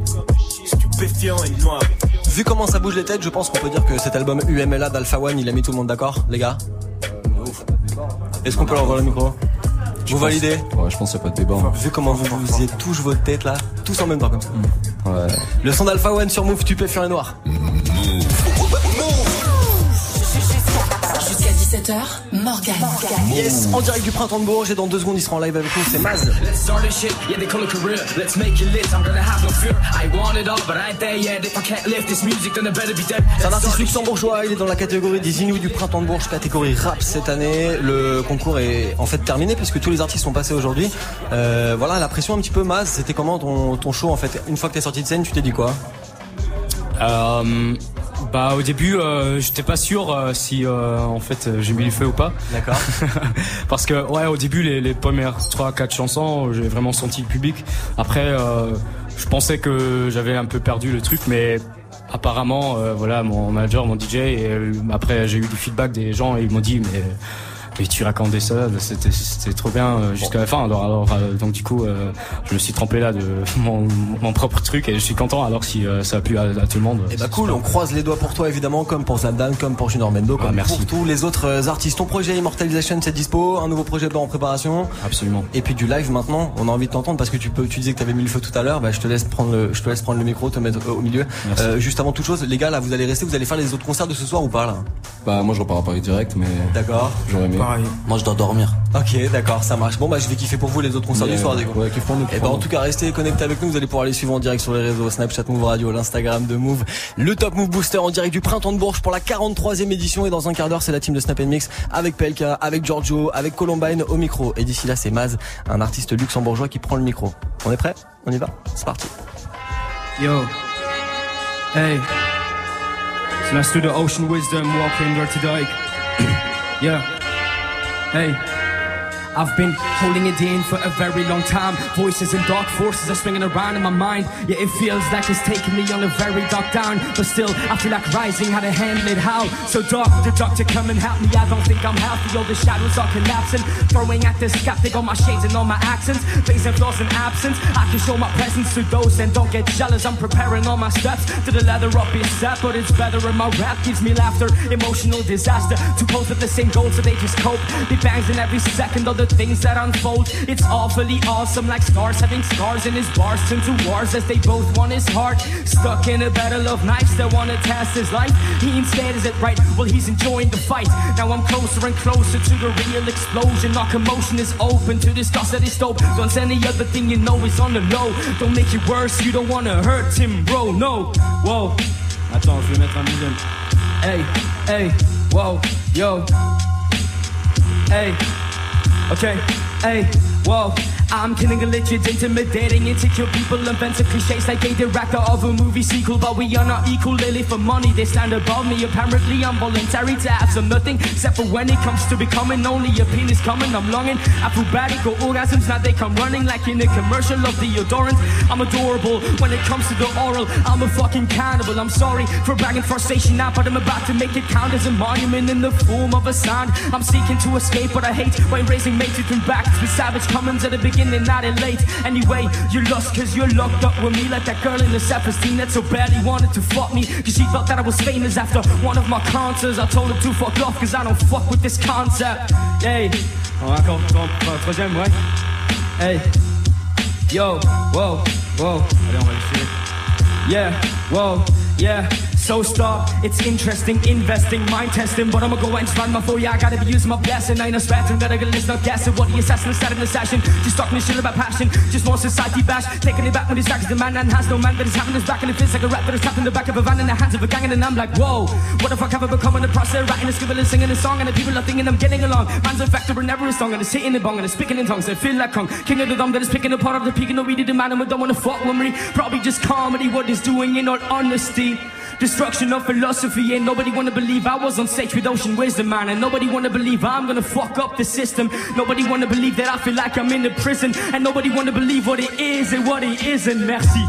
stupéfiant et noir. Vu comment ça bouge les têtes, je pense qu'on peut dire que cet album UMLA d'Alpha One, il a mis tout le monde d'accord, les gars Est-ce qu'on peut leur voir le micro? Vous validez? Ouais, je pense qu'il n'y a pas de débat. hein. Vu comment vous vous faisiez touche votre tête là, tous en même temps comme ça. Ouais. Le son d'Alpha One sur Move, stupéfiant et noir. Jusqu'à 17h, Morgan. Yes, en direct du printemps de Bourges et dans deux secondes il sera en live avec nous, c'est Maz. Let's start this shit, yeah, they call it career. Let's make it lit, I'm gonna have no fear. I want it all, but I ain't there yet. If I can't lift this music, then I better be dead. C'est un artiste luxembourgeois, il est dans la catégorie des Inuits du printemps de Bourges, catégorie rap cette année. Le concours est en fait terminé puisque tous les artistes sont passés aujourd'hui. Euh, voilà, la pression un petit peu Maz, c'était comment ton, ton show en fait? Une fois que t'es sorti de scène, tu t'es dit quoi? Euh, bah au début euh, j'étais pas sûr euh, si euh, en fait j'ai mis le feu ou pas. D'accord. Parce que ouais au début les, les premières trois quatre chansons j'ai vraiment senti le public. Après euh, je pensais que j'avais un peu perdu le truc mais apparemment euh, voilà mon manager mon DJ et euh, après j'ai eu du feedback des gens et ils m'ont dit mais mais tu racontais ça, c'était c'était trop bien euh, jusqu'à la fin. Alors, alors euh, donc du coup, euh, je me suis trempé là de mon, mon propre truc et je suis content. Alors si euh, ça a plu à, à tout le monde. Eh bah cool, on croise les doigts pour toi évidemment, comme pour Zaldan, comme pour Junior Mendo, comme Ah, merci. pour tous les autres euh, artistes. Ton projet Immortalization c'est dispo, un nouveau projet en préparation. Absolument. Et puis du live maintenant, on a envie de t'entendre parce que tu peux, tu disais que t'avais mis le feu tout à l'heure. Bah je te laisse prendre le, je te laisse prendre le micro, te mettre euh, au milieu. Merci. Euh, juste avant toute chose, les gars là, vous allez rester, vous allez faire les autres concerts de ce soir ou pas là? Bah, moi, je repars à Paris direct, mais. D'accord. J'aurais aimé. Pareil. Moi, je dois dormir. Ok, d'accord, ça marche. Bon bah je vais kiffer pour vous les autres concerts du soir, des gars. ouais, kiffons-nous, Et bah en kiffons-nous. tout cas restez connectés avec nous, vous allez pouvoir les suivre en direct sur les réseaux Snapchat Move Radio, l'Instagram de Move, le Top Move Booster en direct du printemps de Bourges pour la 43e édition et dans un quart d'heure c'est la team de Snap Mix avec PLK, avec Giorgio, avec Columbine au micro. Et d'ici là c'est Maz, un artiste luxembourgeois qui prend le micro. On est prêt? On y va? C'est parti. Yo. Hey. So let's do the ocean wisdom walking dirty dike. yeah. Hey. I've been holding it in for a very long time. Voices and dark forces are swinging around in my mind. Yeah, it feels like it's taking me on a very dark down. But still, I feel like rising. How to handle it? How? So dark, the doctor come and help me. I don't think I'm healthy. All the shadows are collapsing. Throwing at the skeptic all my shades and all my accents. Facing flaws and absence. I can show my presence to those and don't get jealous. I'm preparing all my steps to the leather up is set. But it's better when my rap gives me laughter. Emotional disaster. Two poles with the same goal, so they just cope. Big bangs in every second the things that unfold. It's awfully awesome, like stars having scars in his bars turn to wars as they both want his heart. Stuck in a battle of knives that wanna test his life. He instead is it right? Well, he's enjoying the fight. Now I'm closer and closer to the real explosion. Our commotion is open to discuss at his dope. Don't say any other thing you know is on the low. Don't make it worse, you don't wanna hurt him, bro. No, whoa. Attends, je vais mettre un million. Hey, hey, whoa, yo. Hey, okay, hey, whoa. I'm killing a legend, intimidating, insecure people, inventing cliches like a director of a movie sequel. But we are not equal, Lily for money, they stand above me. Apparently, I'm voluntary to have some nothing, except for when it comes to becoming only a penis coming. I'm longing, acrobatic or orgasms, now they come running like in a commercial of the deodorant. I'm adorable when it comes to the oral, I'm a fucking cannibal. I'm sorry for bragging frustration now, but I'm about to make it count as a monument in the form of a sound. I'm seeking to escape, but I hate when raising mates with back with savage comments at the beginning, not in late. Anyway, you're lost cause you're locked up with me like that girl in the self-esteem that so badly wanted to fuck me. Cause she felt that I was famous after one of my concerts. I told her to fuck off cause I don't fuck with this concept. Hey, oh, encore tro- troisième, ouais. Hey, yo, whoa, whoa. Allez, on va essayer. Yeah, whoa, yeah. So stop, it's interesting, investing, mind testing. But I'ma go and find my phone, yeah, I gotta be using my blessing. I ain't a spectrum that I can listen, not guessing. What the assassin said in the session. Just talking shit about passion, just more society bash. Taking it back when he's the man and has no man that is having his back. And it feels like a rap that is trapped in the back of a van in the hands of a gang. And I'm like, whoa, what the fuck have I become in the process? Writing a scribble and singing a song, and the people are thinking I'm getting along. Man's a factor and never a song, and it's hitting the bong, and it's speaking in tongues. They feel like Kong, king of the dumb that is picking apart of the peak, and no read the man, and we don't wanna fuck with me. Probably just comedy, what he's doing in all honesty. Destruction of philosophy, and nobody wanna believe I was on stage with Ocean Wisdom, man. And nobody wanna believe I'm gonna fuck up the system. Nobody wanna believe that I feel like I'm in a prison. And nobody wanna believe what it is and what it isn't. Merci,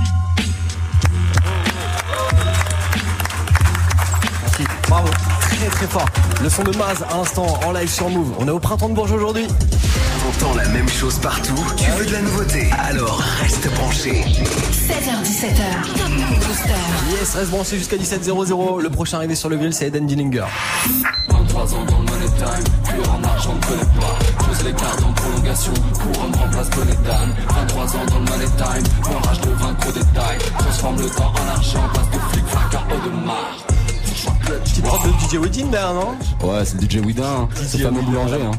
très fort. Le son de Maz à l'instant en live sur Move. On est au printemps de Bourges aujourd'hui. T'entends la même chose partout, tu veux de la nouveauté, alors reste branché. 16h17h. Top Move Booster. Yes, reste branché jusqu'à 17h00. Le prochain arrivé sur le grill, c'est Eden Dillinger. 23 ans dans le money time, pur en argent ne connaît pas. Pose les cartes en prolongation, couronne remplace bonnet d'âne. 23 ans dans le money time, rage de vaincre au détail. Transforme le temps en argent, passe de flic, fracas, au de marre. Petite prod de DJ Wedin derrière, non Ouais, c'est le DJ Widin, c'est fameux boulanger. Hein.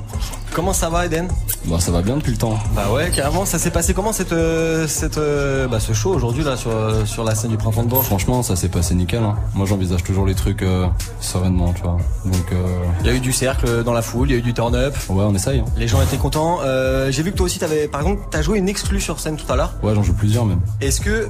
Comment ça va, Eden Bah, ça va bien depuis le temps. Bah ouais, carrément. Ça s'est passé comment cette, euh, cette, euh, bah, ce show aujourd'hui là sur, euh, sur la scène du printemps de Bourges Franchement, ça s'est passé nickel. Hein. Moi, j'envisage toujours les trucs euh, sereinement, tu vois. Donc, euh... Il y a eu du cercle dans la foule, il y a eu du turn-up. Ouais, on essaye. Hein. Les gens étaient contents. Euh, J'ai vu que toi aussi, t'avais, par exemple, t'as joué une exclue sur scène tout à l'heure. Ouais, j'en joue plusieurs même. Est-ce que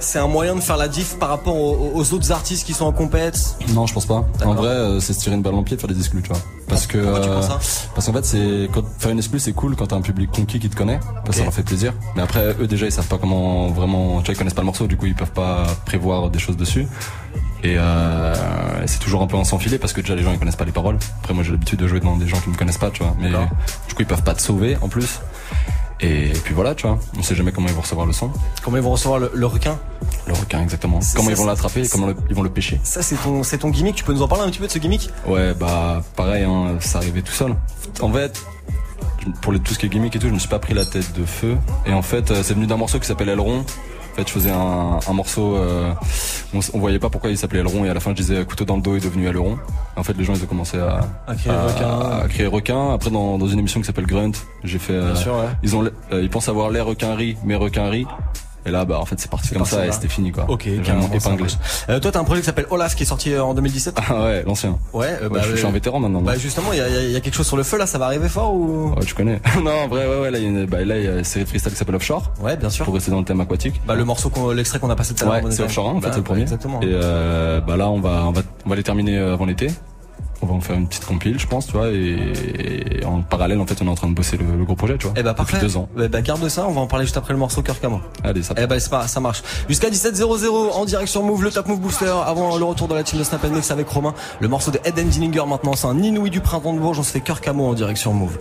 c'est un moyen de faire la diff par rapport aux, aux autres artistes qui sont en compète Non, je pense pas. En vrai, euh, c'est se tirer une balle en pied de faire des exclus, tu vois. Parce que Pourquoi tu penses ça parce qu'en fait, c'est quand faire une exclue, c'est cool quand t'as un public conquis qui te connaît, parce que ça leur fait plaisir. Mais après, eux déjà, ils savent pas comment vraiment, tu vois, ils connaissent pas le morceau, du coup, ils peuvent pas prévoir des choses dessus. Et euh, c'est toujours un peu un sans filet parce que déjà les gens ils connaissent pas les paroles. Après moi j'ai l'habitude de jouer devant des gens qui me connaissent pas, tu vois. Mais du coup ils peuvent pas te sauver en plus. Et puis voilà, tu vois. On sait jamais comment ils vont recevoir le son. Comment ils vont recevoir le, le requin Le requin exactement. Comment ça, ils vont l'attraper et comment le- ils vont le pêcher. Ça c'est ton, c'est ton gimmick. Tu peux nous en parler un petit peu de ce gimmick? Ouais, bah pareil, hein, ça arrivait tout seul. En fait, pour les, tout ce qui est gimmick et tout, je me suis pas pris la tête de feu. Et en fait, euh, c'est venu d'un morceau qui s'appelle Aileron. Fait, je faisais un, un morceau, euh, on, voyait pas pourquoi il s'appelait Aileron et à la fin je disais couteau dans le dos est devenu Aileron. En fait, les gens ils ont commencé à, requin. à requin. Après, dans, dans une émission qui s'appelle Grunt, j'ai fait, euh, Bien sûr, ouais. ils ont, euh, ils pensent avoir les requinneries, mais requinneries. Et là, bah en fait, c'est parti comme ça et c'était fini quoi. Ok, carrément, épinglé. Euh, toi t'as un projet qui s'appelle Olaf qui est sorti euh, en 2017. Ah ouais, l'ancien. Ouais, euh, Ouais, je, je suis un vétéran maintenant. Bah justement, il y a, il y a- il y a quelque chose sur le feu là, ça va arriver fort ou? Ouais, tu connais. non, en vrai, ouais, ouais, là, il y a une, bah, là, il y a une série de freestyle qui s'appelle Offshore. Ouais, bien sûr. Pour rester dans le thème aquatique. Bah le morceau, qu'on- l'extrait qu'on a passé tout à l'heure. Ouais, c'est Offshore 1, en fait, Bah, c'est le premier. Exactement. Et euh, bah là, on va, on va, on va les terminer euh, avant l'été. On va en faire une petite compile, je pense, tu vois. Et, et en parallèle, en fait, on est en train de bosser le, le gros projet, tu vois. Eh bah parfait. Depuis deux ans. Bah, bah, garde ça, on va en parler juste après le morceau Cœur Camo. Allez, ça. Eh bah c'est pas, ça marche. Jusqu'à 17.00 en direct sur Move, le Top Move Booster. Avant le retour de la team de Snap Mix avec Romain. Le morceau de Eden Dillinger maintenant, c'est un inouï du printemps de Bourges. On se fait Cœur Camo en direct sur Move.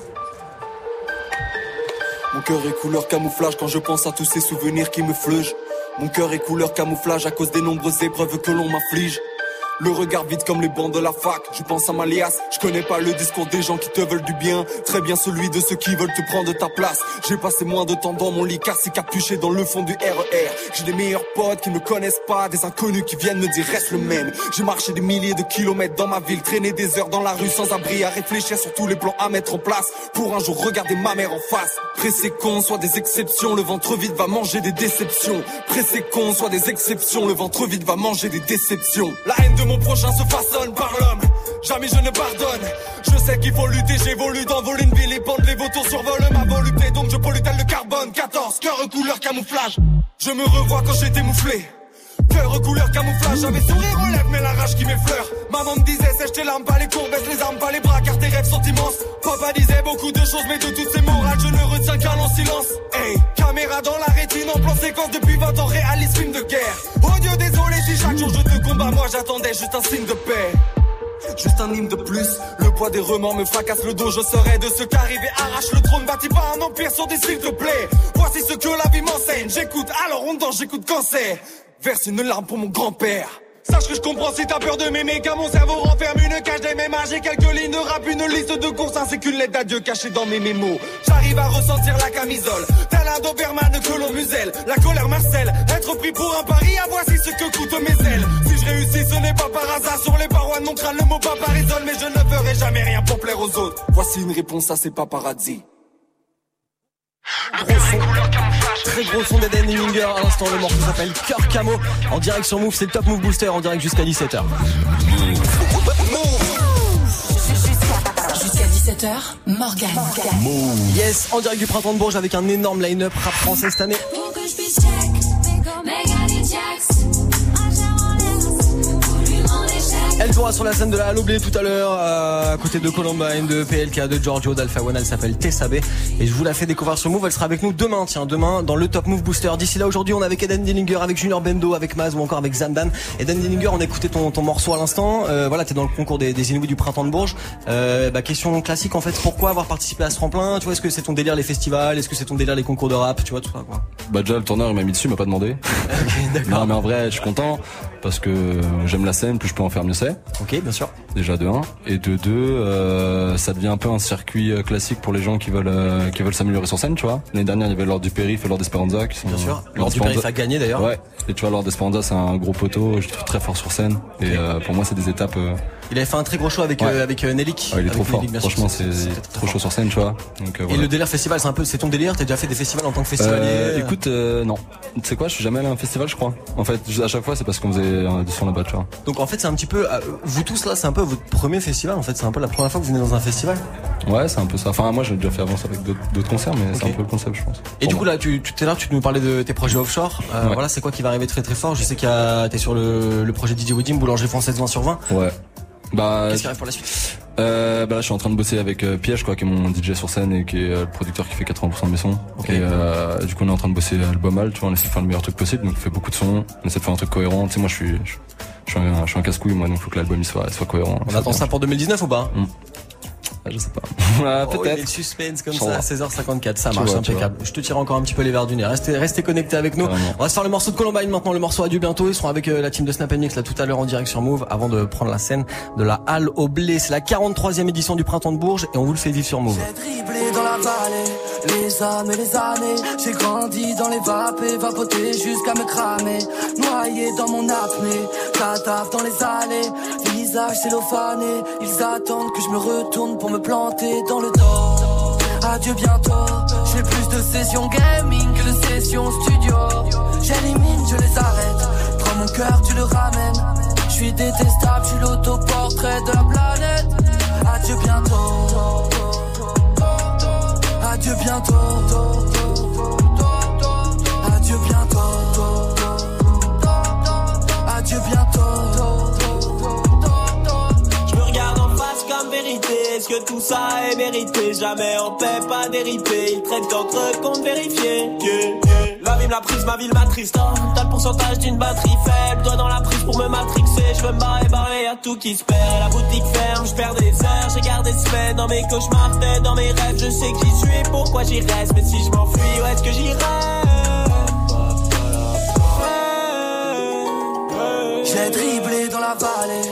Mon cœur est couleur camouflage quand je pense à tous ces souvenirs qui me fleugent. Mon cœur est couleur camouflage à cause des nombreuses épreuves que l'on m'afflige. Le regard vide comme les bancs de la fac. Je pense à ma liasse. Je connais pas le discours des gens qui te veulent du bien. Très bien celui de ceux qui veulent te prendre ta place. J'ai passé moins de temps dans mon lit cassé capuché dans le fond du RER. J'ai des meilleurs potes qui me connaissent pas. Des inconnus qui viennent me dire reste le même. J'ai marché des milliers de kilomètres dans ma ville. Traîné des heures dans la rue sans abri. À réfléchir sur tous les plans à mettre en place. Pour un jour regarder ma mère en face. Pressé con, soit des exceptions. Le ventre vide va manger des déceptions. Pressé con, soit des exceptions. Le ventre vide va manger des déceptions. La haine de mon prochain se façonne par l'homme. Jamais je ne pardonne. Je sais qu'il faut lutter, j'évolue dans vol une ville. Les bandes, les vautours survolent ma volupté. Donc je pollue tel le carbone. 14, cœur couleur camouflage. Je me revois quand j'étais mouflé. Cœur couleur camouflage, j'avais sourire aux lèvres, mais la rage qui m'effleure. Maman me disait, sèche tes larmes, pas les courbes, baisse les armes, pas les bras, car tes rêves sont immenses. Papa disait beaucoup de choses, mais de toutes ces morales, je ne retiens qu'un long silence. Hey, caméra dans la rétine, en plan séquence depuis 20 ans, réalise film de guerre. Oh Dieu, désolé si chaque jour je te combats, moi j'attendais juste un signe de paix. Juste un hymne de plus, le poids des remords me fracasse le dos, je serai de ceux qui arrivent et le trône, bâti par un empire sur des s'il te plaît. Voici ce que la vie m'enseigne, j'écoute, alors on danse, j'écoute quand c'est. Verse une larme pour mon grand-père. Sache que je comprends si t'as peur de m'aimer, car mon cerveau renferme une cage des mêmes J'ai quelques lignes de rap, une liste de courses, ainsi qu'une lettre d'adieu cachée dans mes mémos. J'arrive à ressentir la camisole, tel un Doberman que l'on muselle. La colère marcelle, être pris pour un pari, à voici ce que coûtent mes ailes. Si je réussis, ce n'est pas par hasard, sur les parois de mon crâne, le mot papa résonne, mais je ne ferai jamais rien pour plaire aux autres. Voici une réponse à ces paparazzis. Gros son, très gros son d'Eden Dillinger. À l'instant, le morceau s'appelle Cœur Camo. En direct sur Move, c'est le Top Move Booster en direct jusqu'à 17h. Jusqu'à 17h, Morgan. Yes, en direct du printemps de Bourges avec un énorme line-up rap français cette année. Pour que je puisse check, Elle jouera sur la scène de la Haloblé tout à l'heure, euh, à côté de Columbine, de PLK, de Giorgio, d'Alpha One. Elle s'appelle Tessa B. Et je vous la fais découvrir sur Move. Elle sera avec nous demain, tiens, demain, dans le Top Move Booster. D'ici là, aujourd'hui, on est avec Eden Dillinger, avec Junior Bendo, avec Maz ou encore avec Zamdan. Eden Dillinger, on a écouté ton, ton morceau à l'instant. Euh, voilà, t'es dans le concours des, des Inouïs du printemps de Bourges. Euh, bah, question classique, en fait, pourquoi avoir participé à ce tremplin? Tu vois, est-ce que c'est ton délire les festivals? Est-ce que c'est ton délire les concours de rap? Tu vois, tout ça, quoi. Bah déjà le tourneur il m'a mis dessus, il m'a pas demandé. non mais en vrai je suis content parce que j'aime la scène, plus je peux en faire mieux c'est. Ok, bien sûr. déjà de 1 et de 2 euh, ça devient un peu un circuit euh, classique pour les gens qui veulent euh, qui veulent s'améliorer sur scène tu vois. L'année dernière il y avait Lord du Périph et Lord d'Esperanza qui sont Bien sûr. Lord Lord du Périph a gagné d'ailleurs. ouais. Et tu vois Lord d'Esperanza c'est un gros poteau je trouve très fort sur scène. Et euh, pour moi c'est des étapes euh, Il avait fait un très gros show avec Ouais. euh, avec euh, Nelik. ouais, il est trop fort Nelik, franchement c'est trop chaud sur scène tu vois donc euh, Et le délire festival, c'est un peu, c'est ton délire? T'as déjà fait des festivals en tant que Euh, festivalier? écoute, euh, non. Tu sais quoi, je suis jamais allé à un festival, je crois. En fait, à chaque fois, c'est parce qu'on faisait un audition là-bas, tu vois. Donc en fait, c'est un petit peu, vous tous là, c'est un peu votre premier festival. En fait, c'est un peu la première fois que vous venez dans un festival? Ouais, c'est un peu ça. Enfin, moi, j'ai déjà fait avant ça avec d'autres concerts, mais c'est un peu le concept, je pense. Et du coup là, tu tout à l'heure, tu nous parlais de tes projets offshore. Ouais. Voilà, c'est quoi qui va arriver très très fort? Je sais qu'il y a, t'es sur le, le projet DJ Wedding, Boulangerie Française 20 sur 20. Ouais. Bah, Qu'est-ce qui arrive pour la suite? Euh, bah là, je suis en train de bosser avec euh, Piège, quoi, qui est mon DJ sur scène et qui est euh, le producteur qui fait 80% de mes sons. Ok. Et euh, du coup, on est en train de bosser album mal, tu vois, on essaie de faire le meilleur truc possible, donc on fait beaucoup de sons, on essaie de faire un truc cohérent. Tu sais, moi, je suis, je, je suis un, je suis un casse-couille, moi, donc faut que l'album il soit, soit cohérent. On attend ça pour 2019 ou pas? Ah, je sais pas. Ah, Oh, peut-être. suspense comme Je ça à sais 16h54, ça Tu marche vois, impeccable. Je te tire encore un petit peu les verres du nez. Restez, restez connectés avec nous. On va se faire le morceau de Columbine maintenant, le morceau Adieu bientôt. Ils seront avec euh, la team de Snap Mix là tout à l'heure en direct sur Move avant de prendre la scène de la Halle au Blé. C'est la 43e édition du Printemps de Bourges et on vous le fait vivre sur Move. Dribblé dans la vallée, les âmes et les années. J'ai grandi dans les vapes et vapoté jusqu'à me cramer. Noyé dans mon apnée, cadavre dans les allées. Visage ils attendent que je me retourne pour me planter dans le dos. Adieu bientôt, j'ai plus de sessions gaming que de sessions studio. J'élimine, je les arrête. Prends mon cœur, tu le ramènes. Je suis détestable, je suis l'autoportrait de la planète. Adieu bientôt. Adieu bientôt. Est-ce que tout ça est mérité? Jamais en paix, pas déripé. Ils traitent d'entre eux compte vérifié. La vie me l'a prise, ma ville m'attriste. hein. T'as le pourcentage d'une batterie faible. Doigt dans la prise pour me matrixer. Je veux me barrer, barrer, y'a tout qui se perd. La boutique ferme, je perds des heures. J'ai gardé semaines dans mes cauchemars, tête dans mes rêves. Je sais qui suis, pourquoi j'y reste. Mais si je m'enfuis, où est-ce que j'irai? J'ai dribblé dans la vallée,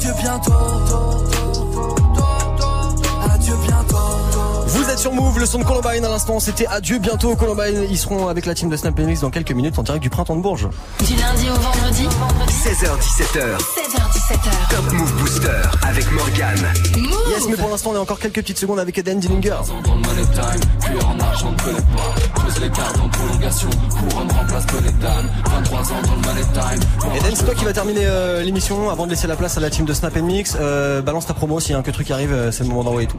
Adieu bientôt. Adieu bientôt. Vous êtes sur Move, le son de Columbine à l'instant, c'était adieu bientôt Columbine. Ils seront avec la team de Snap Mix dans quelques minutes en direct du printemps de Bourges. Du lundi au vendredi 16h17h. 16h17h Top Move Booster avec Morgan. Yes, mais pour l'instant, on a encore quelques petites secondes avec Eden Dillinger. Pose les cartes en prolongation, couronne remplace bonnet d'âne. 23 ans dans le money time. Eden, c'est toi qui va terminer euh, l'émission avant de laisser la place à la team de Snap Mix. Euh, balance ta promo s'il y a un que truc qui arrive, euh, c'est le moment d'envoyer tout.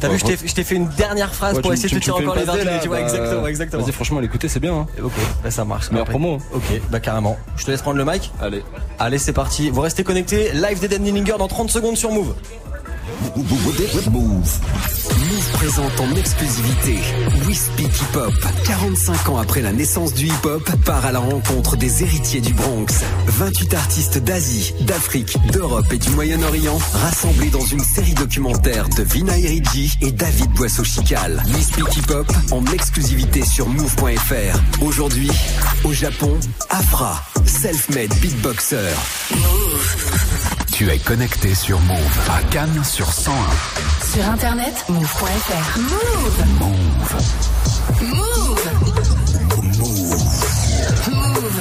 T'as Ouais, vu, je t'ai- je t'ai fait une dernière phrase Ouais, pour tu- essayer de te tirer encore les passe verres D, du nez, là, tu vois, bah, exactement, exactement. Vas-y, franchement, l'écouter, c'est bien. Hein. Ok, bah ça marche. Meilleure promo. Ok, bah carrément. Je te laisse prendre le mic. Allez. Allez, c'est parti. Vous restez connectés. Live d'Eden Dillinger dans 30 secondes sur Move. Move. Move présente en exclusivité We Hip Hop. 45 ans après la naissance du hip hop, part à la rencontre des héritiers du Bronx. 28 artistes d'Asie, d'Afrique, d'Europe et du Moyen-Orient rassemblés dans une série documentaire de Vina Eridji et David Boisseau-Chical. We Speak Hip Hop en exclusivité sur move.fr. Aujourd'hui, au Japon, Afra, self-made beatboxer. Tu es connecté sur Move à Cannes sur 101. Sur internet, move.fr. Move. Move. Move.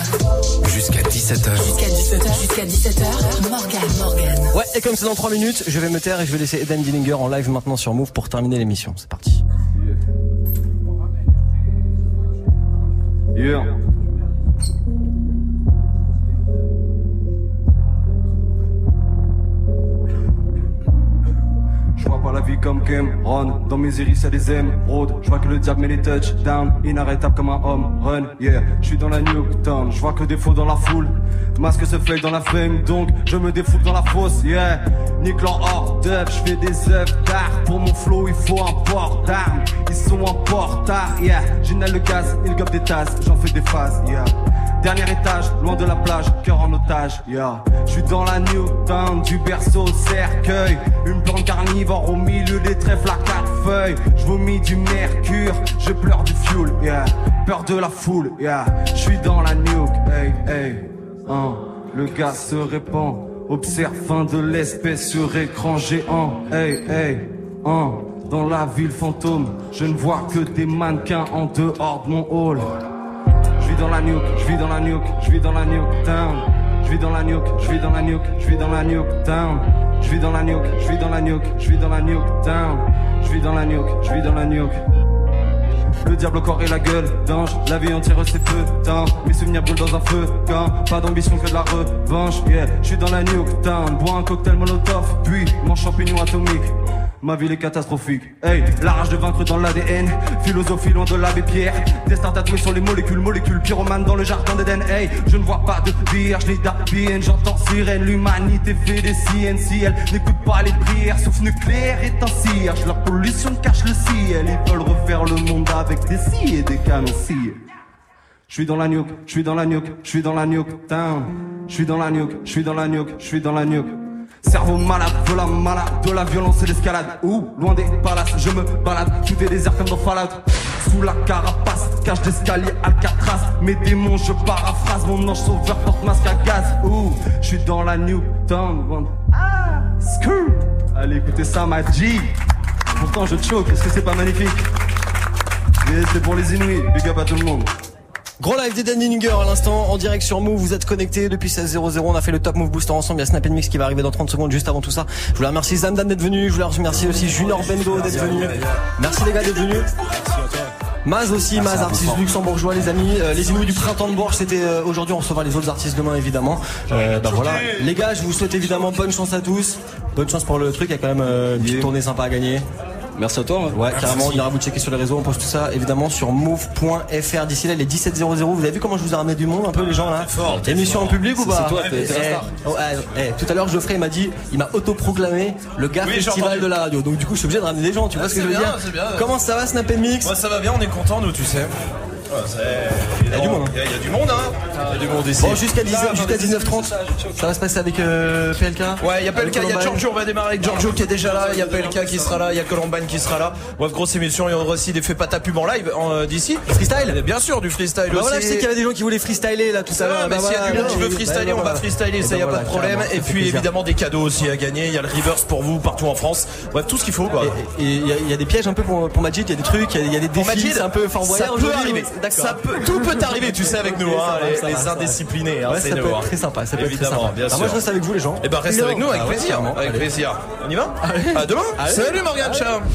Jusqu'à 17h. Jusqu'à 17h. Jusqu'à 17h. Morgan, Morgan. Ouais, et comme c'est dans 3 minutes, je vais me taire et je vais laisser Eden Dillinger en live maintenant sur Move pour terminer l'émission. C'est parti. Yeah. La vie comme Cameron. Dans mes iris, y'a des émeraudes. Je vois que le diable met les touchdowns. Inarrêtable comme un home run. Yeah, je suis dans la Newtown. Je vois que des faux dans la foule. Masque se fait dans la fame, donc je me défoule dans la fosse. Yeah, nique leur hors. Je fais des œuvres d'art. Pour mon flow, il faut un port d'armes. Ils sont en portard. Yeah, j'inhale le gaz, ils gobent des tasses. J'en fais des phases. Yeah. Dernier étage, loin de la plage, cœur en otage, yeah. Je suis dans la Newtown, du berceau au cercueil. Une plante carnivore au milieu des trèfles à quatre feuilles. Je vomis du mercure, je pleure du fuel, yeah. Peur de la foule, yeah. Je suis dans la nuke, hey, hey. Hein. Le gaz se répand, observe fin de l'espèce sur écran géant, hey, hey. Hein. Dans la ville fantôme, je ne vois que des mannequins en dehors de mon hall. Dans la nuke, je vis dans la nuke, je vis dans la nuke town. Je vis dans la nuke, je vis dans la nuke, je vis dans la nuke town. Je vis dans la nuke, je vis dans la nuke, je vis dans la nuke town. Je vis dans la nuke, je vis dans la nuke. Le diable au corps et la gueule d'ange La vie entière c'est peu temps Mes souvenirs brûlent dans un feu quand Pas d'ambition que de la revanche Yeah, je suis dans la nuke town Bois un cocktail molotov Puis mon champignon atomique Ma ville est catastrophique. Hey, la rage de vaincre dans l'ADN. Philosophie loin de l'abbé Pierre. Destin tatoué sur les molécules, molécules. Pyromane dans le jardin d'Eden. Hey, je ne vois pas de vierge ni d'ABN. J'entends sirène. L'humanité fait des CNC. Elle n'écoute pas les prières. Sauf nucléaire est un cierge. Leur pollution cache le ciel. Ils veulent refaire le monde avec des scies et des canons Je suis dans la nuke, je suis dans la nuke, je suis dans la town. Je suis dans la nuke, je suis dans la nuke, je suis dans la nuke. Cerveau malade, de la malade, de la violence et l'escalade. Ouh, loin des palaces, je me balade. Tout est désert comme dans Fallout. Sous la carapace, cache d'escalier Alcatraz. Mes démons, je paraphrase. Mon ange sauveur porte masque à gaz. Ouh, je suis dans la Newtown. Ah, screw. Allez, écoutez ça, ma G. Pourtant, je choke. Est-ce que c'est pas magnifique? Et c'est pour les Inuits. Big up à tout le monde. Gros live d'Eden Dillinger à l'instant en direct sur Move. Vous êtes connectés depuis 16.00. On a fait le top Move Booster ensemble. Il y a Snap Mix qui va arriver dans 30 secondes juste avant tout ça. Je voulais remercier Zamdan d'être venu. Je voulais remercier aussi Junior Bendo d'être venu. Merci les gars d'être venus. Maz aussi, Maz, artiste luxembourgeois, les amis. Euh, les Inuits du printemps de Bourges, c'était euh, aujourd'hui. On recevra les autres artistes demain, évidemment. Euh, bah voilà. Les gars, je vous souhaite évidemment bonne chance à tous. Bonne chance pour le truc. Il y a quand même euh, une petite tournée sympa à gagner. Merci à toi. Ouais, carrément. On ira vous checker sur les réseaux. On poste tout ça évidemment sur move.fr. D'ici là, il est 17.00. Vous avez vu comment je vous ai ramené du monde un peu, les gens là Émission en public ou pas C'est toi, t'es- Eh, star. oh, eh, eh, Tout à l'heure, Geoffrey il m'a dit, il m'a autoproclamé le gars Oui, festival de la radio. Donc du coup, je suis obligé de ramener des gens. Tu vois Ah, ce que je veux bien, dire c'est bien. Comment ça va, Snap Mix? Moi ça va bien, on est content nous, tu sais. Il y a du monde, hein. Il y a- du monde, hein. Il y a du monde ici. Bon, jusqu'à 10 jusqu'à 19h30. Ça va se passer avec euh, PLK Ouais, il y a PLK, il y a. Giorgio, on va démarrer avec Giorgio qui est déjà là, il y a PLK qui sera là, il y a Columbine qui sera là. Bref, grosse émission, il y aura aussi des faits pas pub en live euh, d'ici. Freestyle Bien sûr, du freestyle Bah aussi. voilà, je sais qu'il y avait des gens qui voulaient freestyler là tout à Ça l'heure. mais Bah s'il y a du monde qui veut freestyler, bah on va freestyler, ça bah y a pas de problème. Et puis évidemment des cadeaux aussi à gagner, il y a le reverse pour vous partout en France. Bref, tout ce qu'il faut quoi. Et il y, a- des pièges un peu pour, Majid, il y a des trucs, il y a, des défis, c'est un peu ça peut arriver. D'accord. Ça peut, tout peut arriver, tu sais, avec nous, hein, va, les, va, indisciplinés. hein, Ouais, c'est ça nous, peut être très sympa, ça peut être très Évidemment, sympa. bien moi, je reste avec vous, les gens. Et ben reste avec nous avec Ah plaisir, avec. On y va Allez. À demain. Allez. Salut Morgane, ciao.